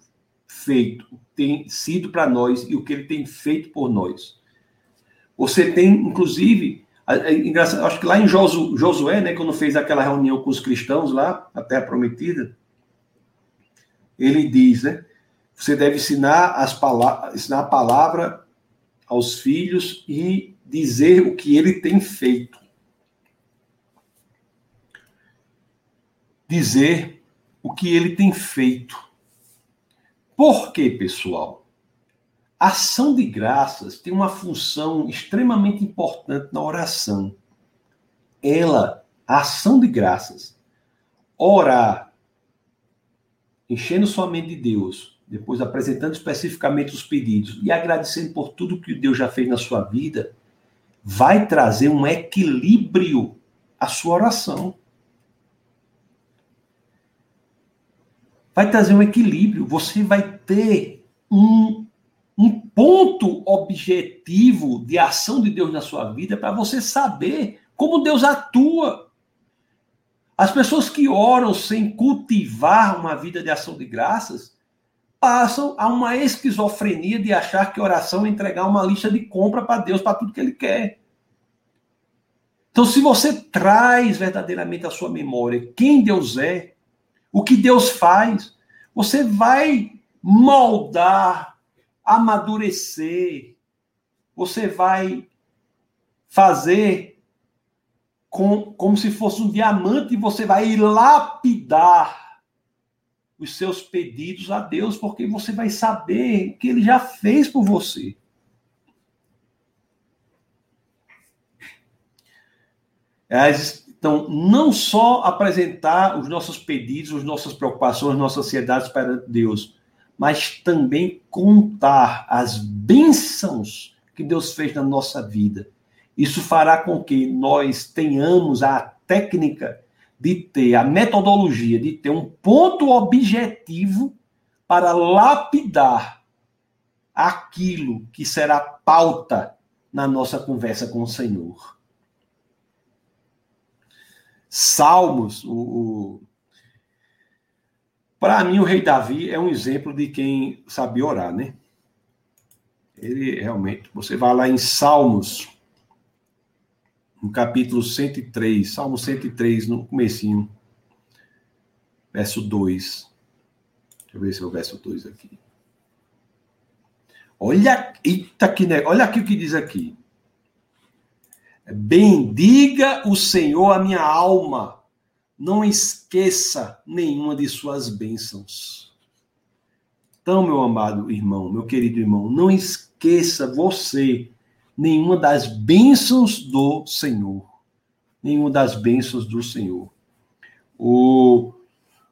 feito, tem sido para nós e o que ele tem feito por nós. Você tem, inclusive, acho que lá em Josué, né, quando fez aquela reunião com os cristãos lá, a Terra Prometida, ele diz, né? Você deve ensinar, as palavras, ensinar a palavra aos filhos e dizer o que ele tem feito. dizer o que ele tem feito. Por quê, pessoal? A ação de graças tem uma função extremamente importante na oração. Ela, a ação de graças, orar, enchendo sua mente de Deus, depois apresentando especificamente os pedidos e agradecendo por tudo que Deus já fez na sua vida, vai trazer um equilíbrio à sua oração. Vai trazer um equilíbrio. Você vai ter um, um ponto objetivo de ação de Deus na sua vida para você saber como Deus atua. As pessoas que oram sem cultivar uma vida de ação de graças passam a uma esquizofrenia de achar que oração é entregar uma lista de compra para Deus, para tudo que Ele quer. Então, se você traz verdadeiramente à sua memória quem Deus é, o que Deus faz, você vai moldar, amadurecer, você vai fazer com, como se fosse um diamante e você vai lapidar os seus pedidos a Deus, porque você vai saber o que ele já fez por você. Então, não só apresentar os nossos pedidos, as nossas preocupações, nossas ansiedades para Deus, mas também contar as bênçãos que Deus fez na nossa vida isso fará com que nós tenhamos a técnica de ter, a metodologia de ter um ponto objetivo para lapidar aquilo que será pauta na nossa conversa com o Senhor. Salmos, o, o... para mim o rei Davi é um exemplo de quem sabia orar, né? Ele realmente, você vai lá em Salmos no capítulo 103, Salmo 103, no comecinho, verso 2. Deixa eu ver se é o verso 2 aqui. Olha, eita, que olha aqui o que diz aqui. Bendiga o Senhor a minha alma, não esqueça nenhuma de suas bênçãos. Então, meu amado irmão, meu querido irmão, não esqueça você nenhuma das bênçãos do Senhor. Nenhuma das bênçãos do Senhor. O,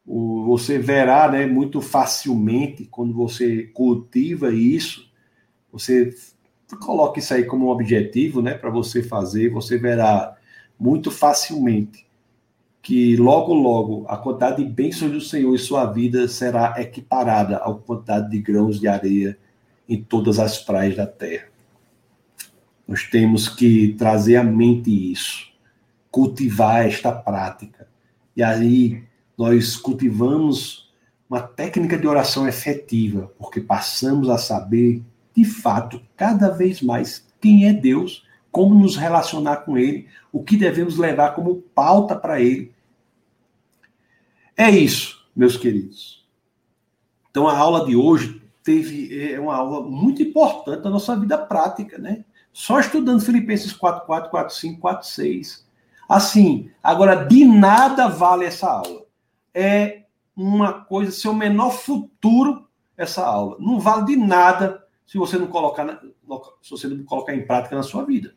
o, você verá né, muito facilmente, quando você cultiva isso, você coloca isso aí como um objetivo né, para você fazer, você verá muito facilmente que logo, logo, a quantidade de bênçãos do Senhor em sua vida será equiparada à quantidade de grãos de areia em todas as praias da terra. Nós temos que trazer à mente isso, cultivar esta prática. E aí nós cultivamos uma técnica de oração efetiva, porque passamos a saber, de fato, cada vez mais quem é Deus, como nos relacionar com Ele, o que devemos levar como pauta para Ele. É isso, meus queridos. Então a aula de hoje teve é uma aula muito importante na nossa vida prática, né? Só estudando Filipenses 4, 4, 4, 5, 4, 6. Assim, agora, de nada vale essa aula. É uma coisa, seu menor futuro, essa aula. Não vale de nada se você não colocar, na, se você não colocar em prática na sua vida.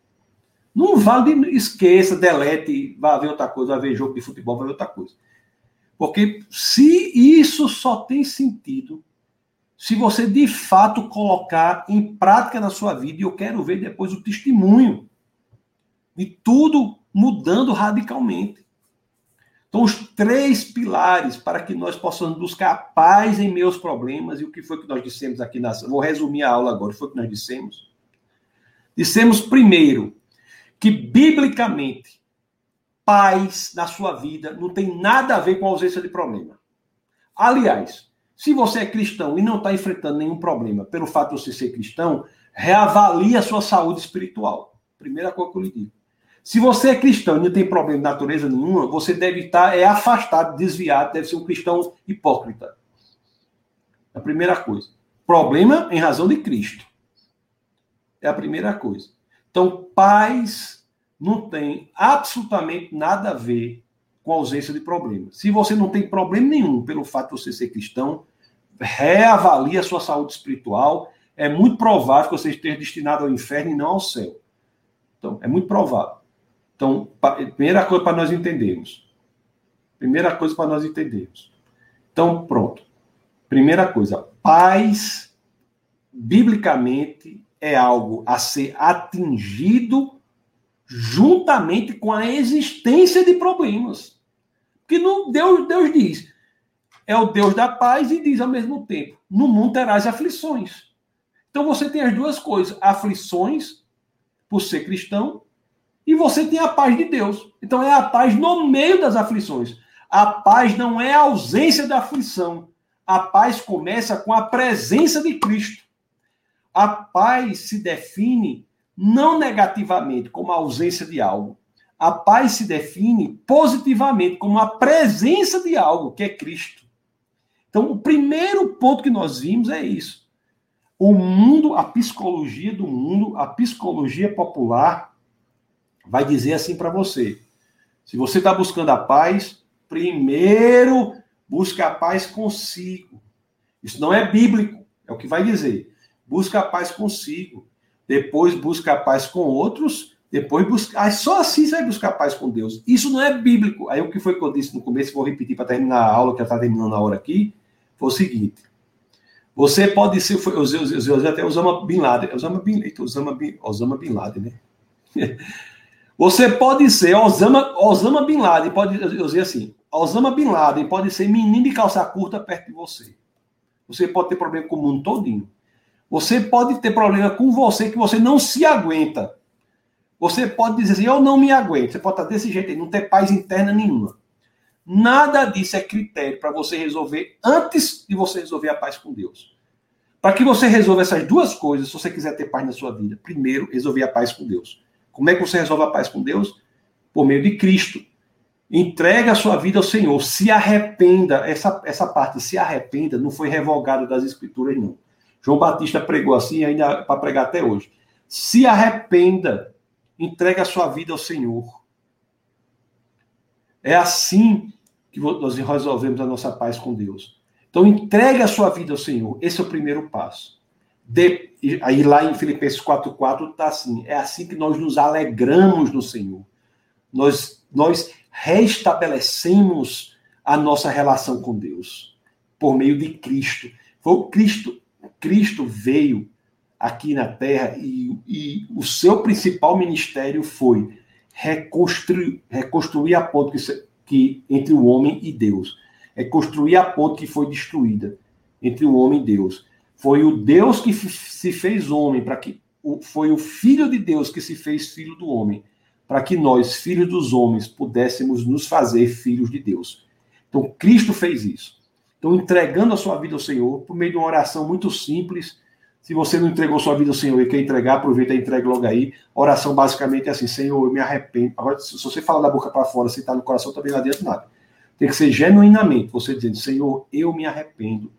Não vale de esqueça, delete, vá ver outra coisa, vai ver jogo de futebol, vai ver outra coisa. Porque se isso só tem sentido se você de fato colocar em prática na sua vida, e eu quero ver depois o testemunho de tudo mudando radicalmente. Então, os três pilares para que nós possamos buscar paz em meus problemas, e o que foi que nós dissemos aqui na. Vou resumir a aula agora, o foi que nós dissemos? Dissemos primeiro que, biblicamente, paz na sua vida não tem nada a ver com a ausência de problema. Aliás, se você é cristão e não está enfrentando nenhum problema pelo fato de você ser cristão, reavalie a sua saúde espiritual. Primeira coisa que eu lhe digo. Se você é cristão e não tem problema de natureza nenhuma, você deve estar é afastado, desviado, deve ser um cristão hipócrita. É a primeira coisa. Problema em razão de Cristo. É a primeira coisa. Então, paz não tem absolutamente nada a ver com ausência de problema. Se você não tem problema nenhum pelo fato de você ser cristão, reavalie a sua saúde espiritual. É muito provável que você esteja destinado ao inferno e não ao céu. Então, é muito provável. Então, primeira coisa para nós entendermos. Primeira coisa para nós entendermos. Então, pronto. Primeira coisa, paz, biblicamente, é algo a ser atingido juntamente com a existência de problemas. Porque no, Deus, Deus diz, é o Deus da paz e diz ao mesmo tempo, no mundo terás aflições. Então você tem as duas coisas, aflições por ser cristão e você tem a paz de Deus. Então é a paz no meio das aflições. A paz não é a ausência da aflição. A paz começa com a presença de Cristo. A paz se define não negativamente como a ausência de algo. A paz se define positivamente como a presença de algo, que é Cristo. Então, o primeiro ponto que nós vimos é isso. O mundo, a psicologia do mundo, a psicologia popular, vai dizer assim para você: se você está buscando a paz, primeiro busca a paz consigo. Isso não é bíblico, é o que vai dizer. Busca a paz consigo depois busca a paz com outros, depois busca. Ah, só assim você vai buscar paz com Deus. Isso não é bíblico. Aí o que foi que eu disse no começo, vou repetir para terminar a aula, que já está terminando a hora aqui, foi o seguinte. Você pode ser, eu usei até Osama Bin Laden, Osama Bin, Osama Bin, Osama Bin Laden, né? [laughs] Você pode ser Osama, Osama Bin Laden, pode, eu usei assim, Osama Bin Laden pode ser menino de calça curta perto de você. Você pode ter problema com o mundo todinho. Você pode ter problema com você que você não se aguenta. Você pode dizer assim, eu não me aguento. Você pode estar desse jeito aí, não ter paz interna nenhuma. Nada disso é critério para você resolver antes de você resolver a paz com Deus. Para que você resolva essas duas coisas, se você quiser ter paz na sua vida, primeiro, resolver a paz com Deus. Como é que você resolve a paz com Deus? Por meio de Cristo. Entrega a sua vida ao Senhor. Se arrependa. Essa, essa parte, se arrependa, não foi revogada das Escrituras, não. João Batista pregou assim, ainda para pregar até hoje. Se arrependa, entregue a sua vida ao Senhor. É assim que nós resolvemos a nossa paz com Deus. Então, entregue a sua vida ao Senhor. Esse é o primeiro passo. De, aí lá em Filipenses 4,4 está assim: é assim que nós nos alegramos no Senhor. Nós, nós restabelecemos a nossa relação com Deus por meio de Cristo. Foi Cristo Cristo veio aqui na Terra e, e o seu principal ministério foi reconstruir, reconstruir a ponte que, que, entre o homem e Deus. Reconstruir a ponte que foi destruída entre o homem e Deus. Foi o Deus que se fez homem, para que foi o Filho de Deus que se fez filho do homem, para que nós, filhos dos homens, pudéssemos nos fazer filhos de Deus. Então, Cristo fez isso. Então, entregando a sua vida ao Senhor, por meio de uma oração muito simples. Se você não entregou sua vida ao Senhor e quer entregar, aproveita e entregue logo aí. A oração basicamente é assim: Senhor, eu me arrependo. Agora, se você falar da boca para fora, se está no coração, também não adianta nada. Tem que ser genuinamente você dizendo: Senhor, eu me arrependo.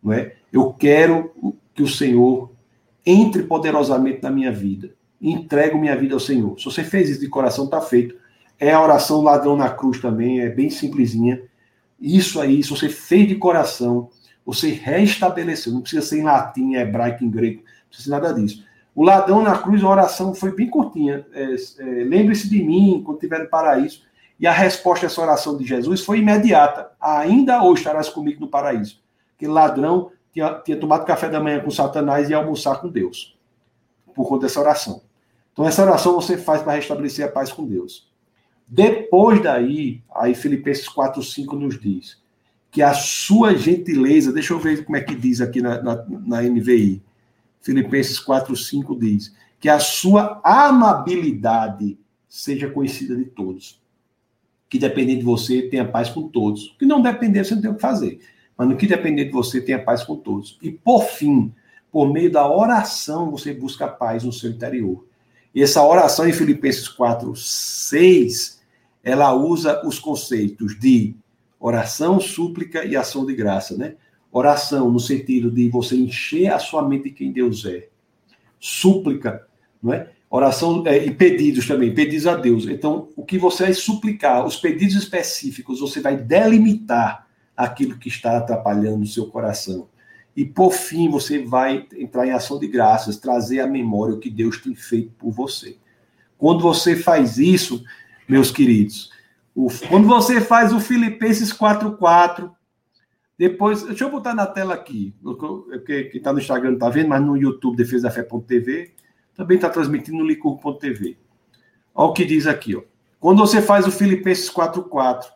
Não é? Eu quero que o Senhor entre poderosamente na minha vida. Entrego minha vida ao Senhor. Se você fez isso de coração, está feito. É a oração ladrão na cruz também, é bem simplesinha. Isso aí, se você fez de coração, você restabeleceu. Não precisa ser em latim, hebraico, em grego, não precisa ser nada disso. O ladrão na cruz, a oração foi bem curtinha. É, é, Lembre-se de mim quando estiver no paraíso. E a resposta a essa oração de Jesus foi imediata. Ainda hoje estarás comigo no paraíso. Aquele ladrão tinha, tinha tomado café da manhã com Satanás e almoçar com Deus. Por conta dessa oração. Então, essa oração você faz para restabelecer a paz com Deus. Depois daí, aí Filipenses 4,5 nos diz que a sua gentileza, deixa eu ver como é que diz aqui na, na, na NVI. Filipenses 4,5 diz que a sua amabilidade seja conhecida de todos. Que depender de você, tenha paz com todos. Que não depender, você não tem o que fazer. Mas no que depender de você, tenha paz com todos. E por fim, por meio da oração, você busca paz no seu interior. E essa oração em Filipenses 4, 6 ela usa os conceitos de oração, súplica e ação de graça, né? Oração no sentido de você encher a sua mente de quem Deus é. Súplica, não é? Oração é, e pedidos também, pedidos a Deus. Então, o que você vai suplicar, os pedidos específicos, você vai delimitar aquilo que está atrapalhando o seu coração. E por fim, você vai entrar em ação de graças, trazer à memória o que Deus tem feito por você. Quando você faz isso, meus queridos, quando você faz o Filipenses 4:4, depois, deixa eu botar na tela aqui, que está no Instagram está vendo, mas no YouTube Defesa da Fé.tv, também está transmitindo no licur.tv. Olha o que diz aqui, ó. Quando você faz o Filipenses 4:4,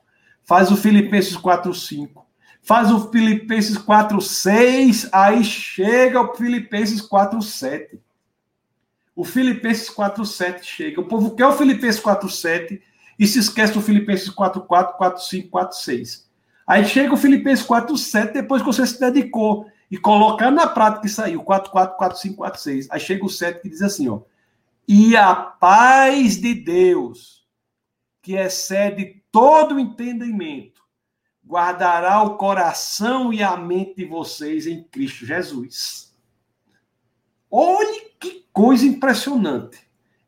faz o Filipenses 4:5, faz o Filipenses 4:6, aí chega o Filipenses 4:7. O Filipenses 4:7 chega. O povo quer o Filipenses 4:7 e se esquece do Filipenses 4:4, 4:5, 4:6. Aí chega o Filipenses 4:7 depois que você se dedicou e colocar na prática isso aí, o 4:4, 4:5, 4:6. Aí chega o 7 que diz assim, ó: "E a paz de Deus, que excede todo entendimento, guardará o coração e a mente de vocês em Cristo Jesus. Olhe que coisa impressionante.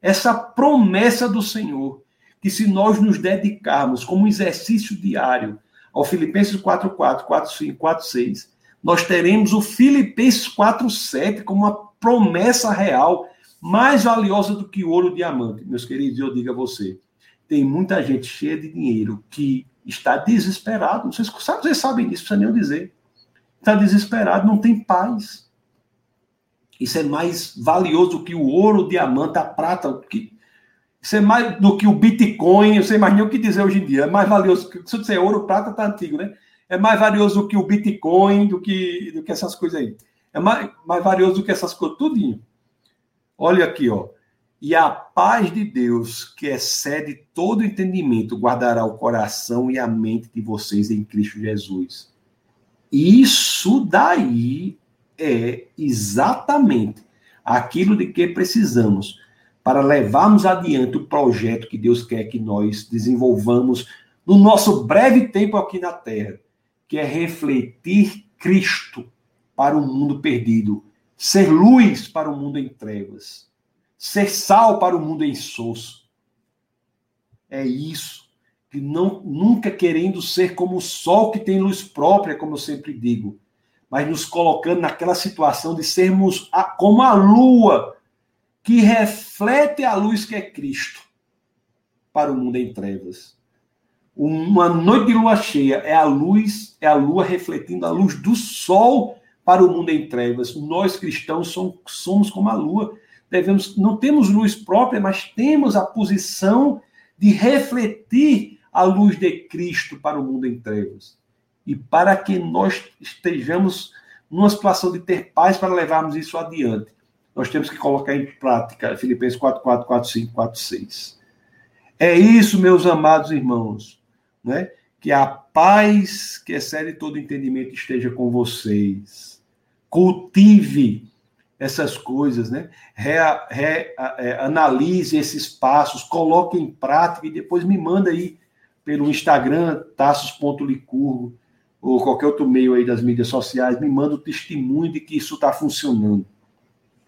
Essa promessa do Senhor, que se nós nos dedicarmos como exercício diário ao Filipenses 4:4, 4:5, 4:6, nós teremos o Filipenses 4:7 como uma promessa real mais valiosa do que ouro diamante. Meus queridos, eu digo a você, tem muita gente cheia de dinheiro que está desesperado. Vocês, vocês sabem disso, não precisa nem dizer. Está desesperado, não tem paz. Isso é mais valioso do que o ouro, o diamante, a prata. O que, isso é mais do que o Bitcoin. Eu sei mais nem o que dizer hoje em dia. É mais valioso. Se eu disser ouro, prata, está antigo, né? É mais valioso do que o Bitcoin, do que, do que essas coisas aí. É mais, mais valioso do que essas coisas, tudinho. Olha aqui, ó. E a paz de Deus, que excede todo entendimento, guardará o coração e a mente de vocês em Cristo Jesus. Isso daí é exatamente aquilo de que precisamos para levarmos adiante o projeto que Deus quer que nós desenvolvamos no nosso breve tempo aqui na Terra, que é refletir Cristo para o mundo perdido, ser luz para o mundo em trevas ser sal para o mundo em insosso. É isso. Que não, nunca querendo ser como o sol que tem luz própria, como eu sempre digo, mas nos colocando naquela situação de sermos a, como a lua que reflete a luz que é Cristo para o mundo em trevas. Uma noite de lua cheia é a luz, é a lua refletindo a luz do sol para o mundo em trevas. Nós cristãos somos, como a lua devemos, não temos luz própria, mas temos a posição de refletir a luz de Cristo para o mundo em trevas. E para que nós estejamos numa situação de ter paz para levarmos isso adiante, nós temos que colocar em prática Filipenses 4, 4, 4, 5, 4, 6. É isso, meus amados irmãos, né? que a paz que excede todo entendimento esteja com vocês. Cultive essas coisas, né? Re, é, analise esses passos, coloque em prática e depois me manda aí pelo Instagram, taços.licurgo, ou qualquer outro meio aí das mídias sociais, me manda o testemunho de que isso está funcionando.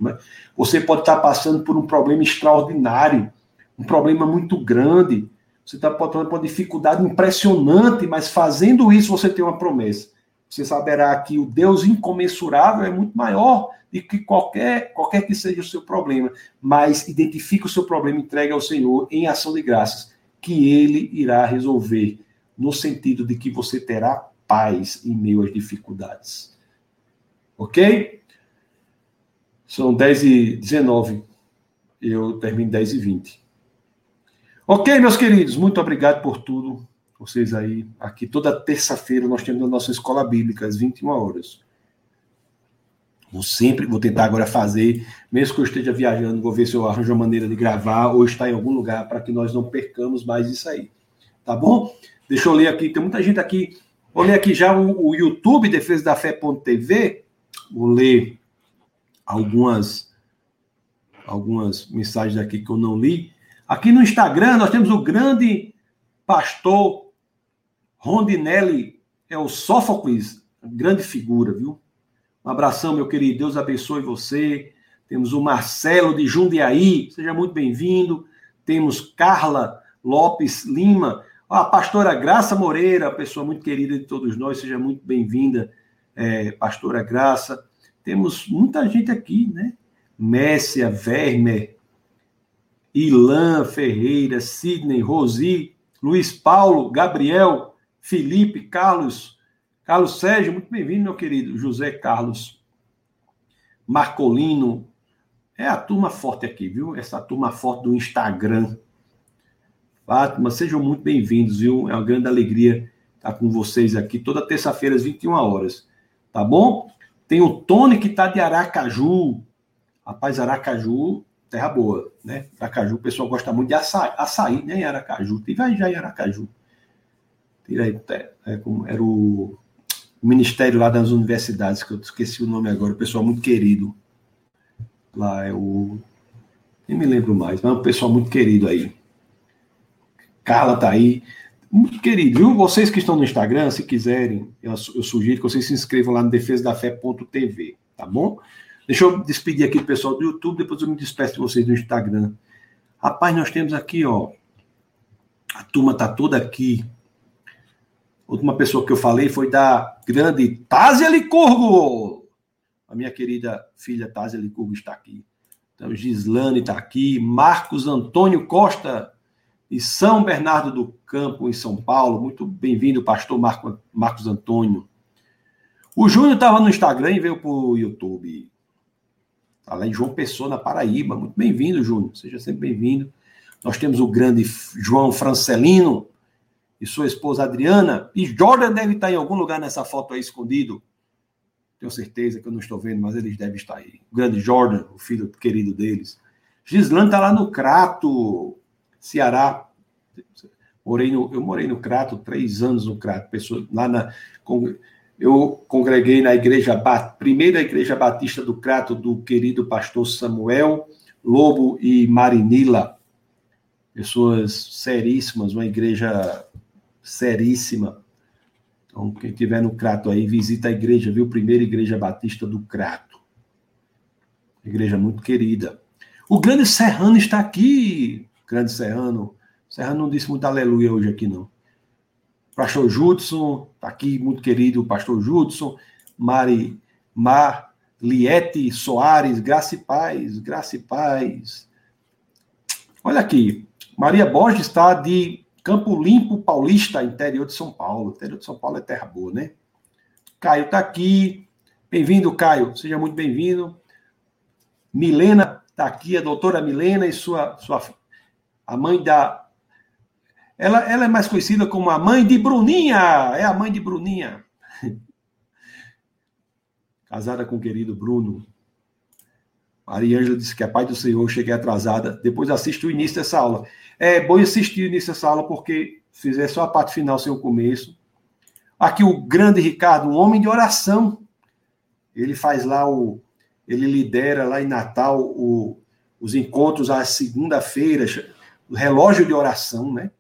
Né? Você pode estar passando por um problema extraordinário, um problema muito grande, você está passando por uma dificuldade impressionante, mas fazendo isso você tem uma promessa. Você saberá que o Deus incomensurável é muito maior de que qualquer, qualquer que seja o seu problema, mas identifique o seu problema, entregue ao Senhor em ação de graças, que Ele irá resolver, no sentido de que você terá paz em meio às dificuldades. Ok? São 10 e 19. Eu termino 10 e 20. Ok, meus queridos, muito obrigado por tudo. Vocês aí, aqui toda terça-feira nós temos a nossa escola bíblica às 21 horas. Vou sempre, vou tentar agora fazer, mesmo que eu esteja viajando, vou ver se eu arranjo uma maneira de gravar ou estar em algum lugar para que nós não percamos mais isso aí. Tá bom? Deixa eu ler aqui, tem muita gente aqui. Vou ler aqui já o, o YouTube, Defesa da Fé.tv. Vou ler algumas, algumas mensagens aqui que eu não li. Aqui no Instagram nós temos o grande pastor Rondinelli, é o Sófocles, grande figura, viu? Um abração, meu querido. Deus abençoe você. Temos o Marcelo de Jundiaí, seja muito bem-vindo. Temos Carla Lopes Lima, a pastora Graça Moreira, pessoa muito querida de todos nós, seja muito bem-vinda, é, pastora Graça. Temos muita gente aqui, né? Messia, Vermer, Ilan Ferreira, Sidney, Rosi, Luiz Paulo, Gabriel, Felipe, Carlos, Carlos Sérgio, muito bem-vindo, meu querido. José Carlos, Marcolino. É a turma forte aqui, viu? Essa turma forte do Instagram. Fátima, sejam muito bem-vindos, viu? É uma grande alegria estar com vocês aqui toda terça-feira às 21 horas. Tá bom? Tem o Tony que está de Aracaju. Rapaz, Aracaju, terra boa, né? Aracaju, o pessoal gosta muito de açaí, açaí né? Em Aracaju. Tive já em Aracaju. Tira aí, é, como era o ministério lá das universidades, que eu esqueci o nome agora, o pessoal muito querido. Lá é o. Nem me lembro mais, mas é um pessoal muito querido aí. Carla tá aí. Muito querido, viu? Vocês que estão no Instagram, se quiserem, eu, eu sugiro que vocês se inscrevam lá no defesadafé.tv, tá bom? Deixa eu despedir aqui do pessoal do YouTube, depois eu me despeço de vocês do Instagram. Rapaz, nós temos aqui, ó. A turma tá toda aqui. Última pessoa que eu falei foi da grande Tásia Licurgo. A minha querida filha Tásia Licurgo está aqui. Então, Gislane está aqui. Marcos Antônio Costa e São Bernardo do Campo, em São Paulo. Muito bem-vindo, pastor Marco, Marcos Antônio. O Júnior estava no Instagram e veio para o YouTube. Além de João Pessoa, na Paraíba. Muito bem-vindo, Júnior. Seja sempre bem-vindo. Nós temos o grande João Francelino e sua esposa Adriana. E Jordan deve estar em algum lugar nessa foto aí escondido. Tenho certeza que eu não estou vendo, mas eles devem estar aí. O grande Jordan, o filho querido deles. Gislane está lá no Crato. Ceará. Morei no, eu morei no Crato, três anos no Crato. Pessoa, lá na, eu congreguei na igreja, primeira igreja batista do Crato, do querido pastor Samuel Lobo e Marinila. Pessoas seríssimas, uma igreja seríssima. Então, quem estiver no Crato aí, visita a igreja, viu? Primeira igreja batista do Crato. Igreja muito querida. O grande Serrano está aqui grande Serrano. Serrano não disse muito aleluia hoje aqui, não. Pastor Judson, tá aqui, muito querido, pastor Judson, Mari, Marliette Soares, graça e paz, graça e paz. Olha aqui, Maria Borges está de Campo Limpo Paulista, interior de São Paulo. Interior de São Paulo é terra boa, né? Caio está aqui. Bem-vindo, Caio. Seja muito bem-vindo. Milena está aqui, a doutora Milena e sua, sua a mãe da. Ela, ela é mais conhecida como a mãe de Bruninha. É a mãe de Bruninha. [laughs] Casada com o querido Bruno. Maria Ângela disse que é pai do Senhor, cheguei atrasada. Depois assiste o início dessa aula. É bom assistir o início dessa aula, porque fizer só a parte final sem o começo. Aqui o grande Ricardo, um homem de oração. Ele faz lá o. Ele lidera lá em Natal o, os encontros às segunda-feiras relógio de oração, né?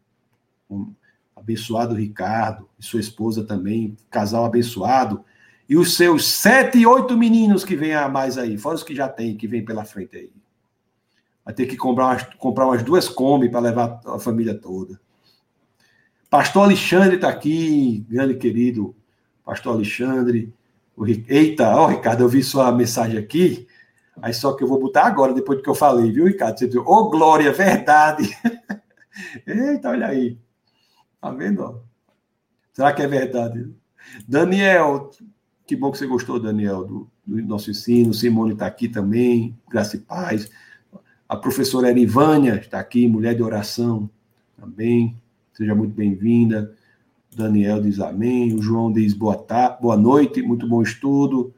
Um abençoado Ricardo e sua esposa também, casal abençoado. E os seus sete e oito meninos que vêm a mais aí, fora os que já tem, que vem pela frente aí. Vai ter que comprar umas, comprar umas duas Kombi para levar a família toda. Pastor Alexandre está aqui, grande querido Pastor Alexandre. O, eita, ó, Ricardo, eu vi sua mensagem aqui. Aí só que eu vou botar agora, depois do que eu falei, viu, Ricardo? Você? Ô, oh, glória, verdade! [laughs] Eita, olha aí. Tá vendo? Será que é verdade? Daniel, que bom que você gostou, Daniel, do, do nosso ensino. Simone está aqui também, graça e paz. A professora Erivânia está aqui, mulher de oração também. Seja muito bem-vinda. Daniel diz amém. O João diz boa, tarde, boa noite, muito bom estudo.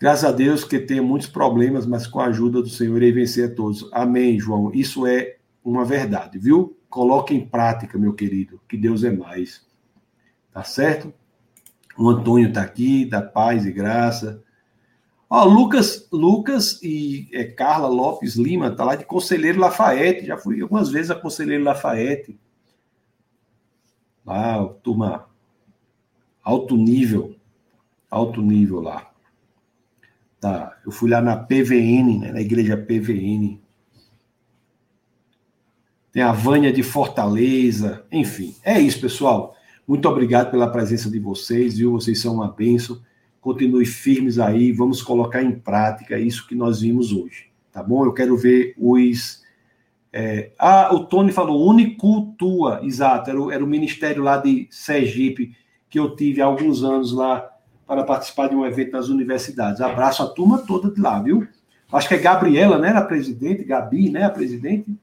Graças a Deus que tenha muitos problemas, mas com a ajuda do Senhor irei vencer a todos. Amém, João. Isso é uma verdade, viu? Coloque em prática, meu querido, que Deus é mais. Tá certo? O Antônio está aqui, da paz e graça. Ó, Lucas, Lucas e é, Carla Lopes Lima, tá lá de Conselheiro Lafayette. Já fui algumas vezes a Conselheiro Lafayette. Lá, turma, alto nível. Alto nível lá. Da, eu fui lá na PVN, né, na igreja PVN. Tem a Vânia de Fortaleza, enfim. É isso, pessoal. Muito obrigado pela presença de vocês, viu? Vocês são uma bênção. Continue firmes aí, vamos colocar em prática isso que nós vimos hoje, tá bom? Eu quero ver os. É... Ah, o Tony falou Unicultua, exato, era o, era o ministério lá de Sergipe, que eu tive há alguns anos lá para participar de um evento nas universidades. Abraço a turma toda de lá, viu? Acho que é Gabriela, né? A presidente, Gabi, né? A presidente,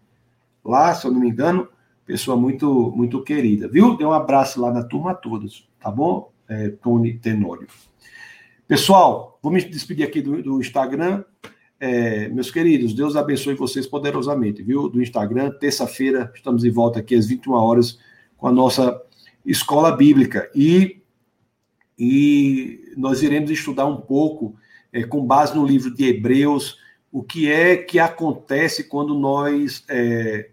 lá, se eu não me engano, pessoa muito, muito querida, viu? Dê um abraço lá na turma todos, tá bom? É, Tony Tenório. Pessoal, vou me despedir aqui do, do Instagram. É, meus queridos, Deus abençoe vocês poderosamente, viu? Do Instagram, terça-feira, estamos de volta aqui às 21 horas com a nossa escola bíblica. E, e nós iremos estudar um pouco, é, com base no livro de Hebreus, o que é que acontece quando nós é,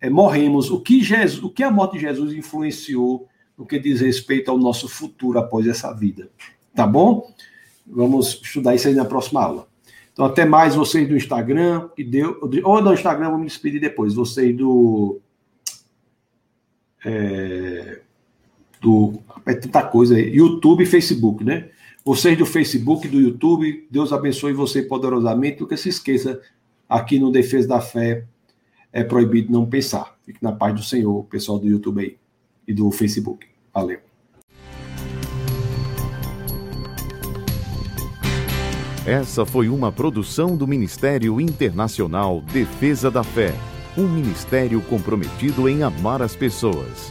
é, morremos, o que, Jesus, o que a morte de Jesus influenciou no que diz respeito ao nosso futuro após essa vida. Tá bom? Vamos estudar isso aí na próxima aula. Então, até mais vocês do Instagram, e deu, ou do Instagram, vou me despedir depois. Vocês do. É, do. É tanta coisa. YouTube e Facebook, né? Vocês do Facebook do YouTube, Deus abençoe você poderosamente. Nunca se esqueça, aqui no Defesa da Fé, é proibido não pensar. Fique na paz do Senhor, pessoal do YouTube aí e do Facebook. Valeu. Essa foi uma produção do Ministério Internacional Defesa da Fé, um ministério comprometido em amar as pessoas,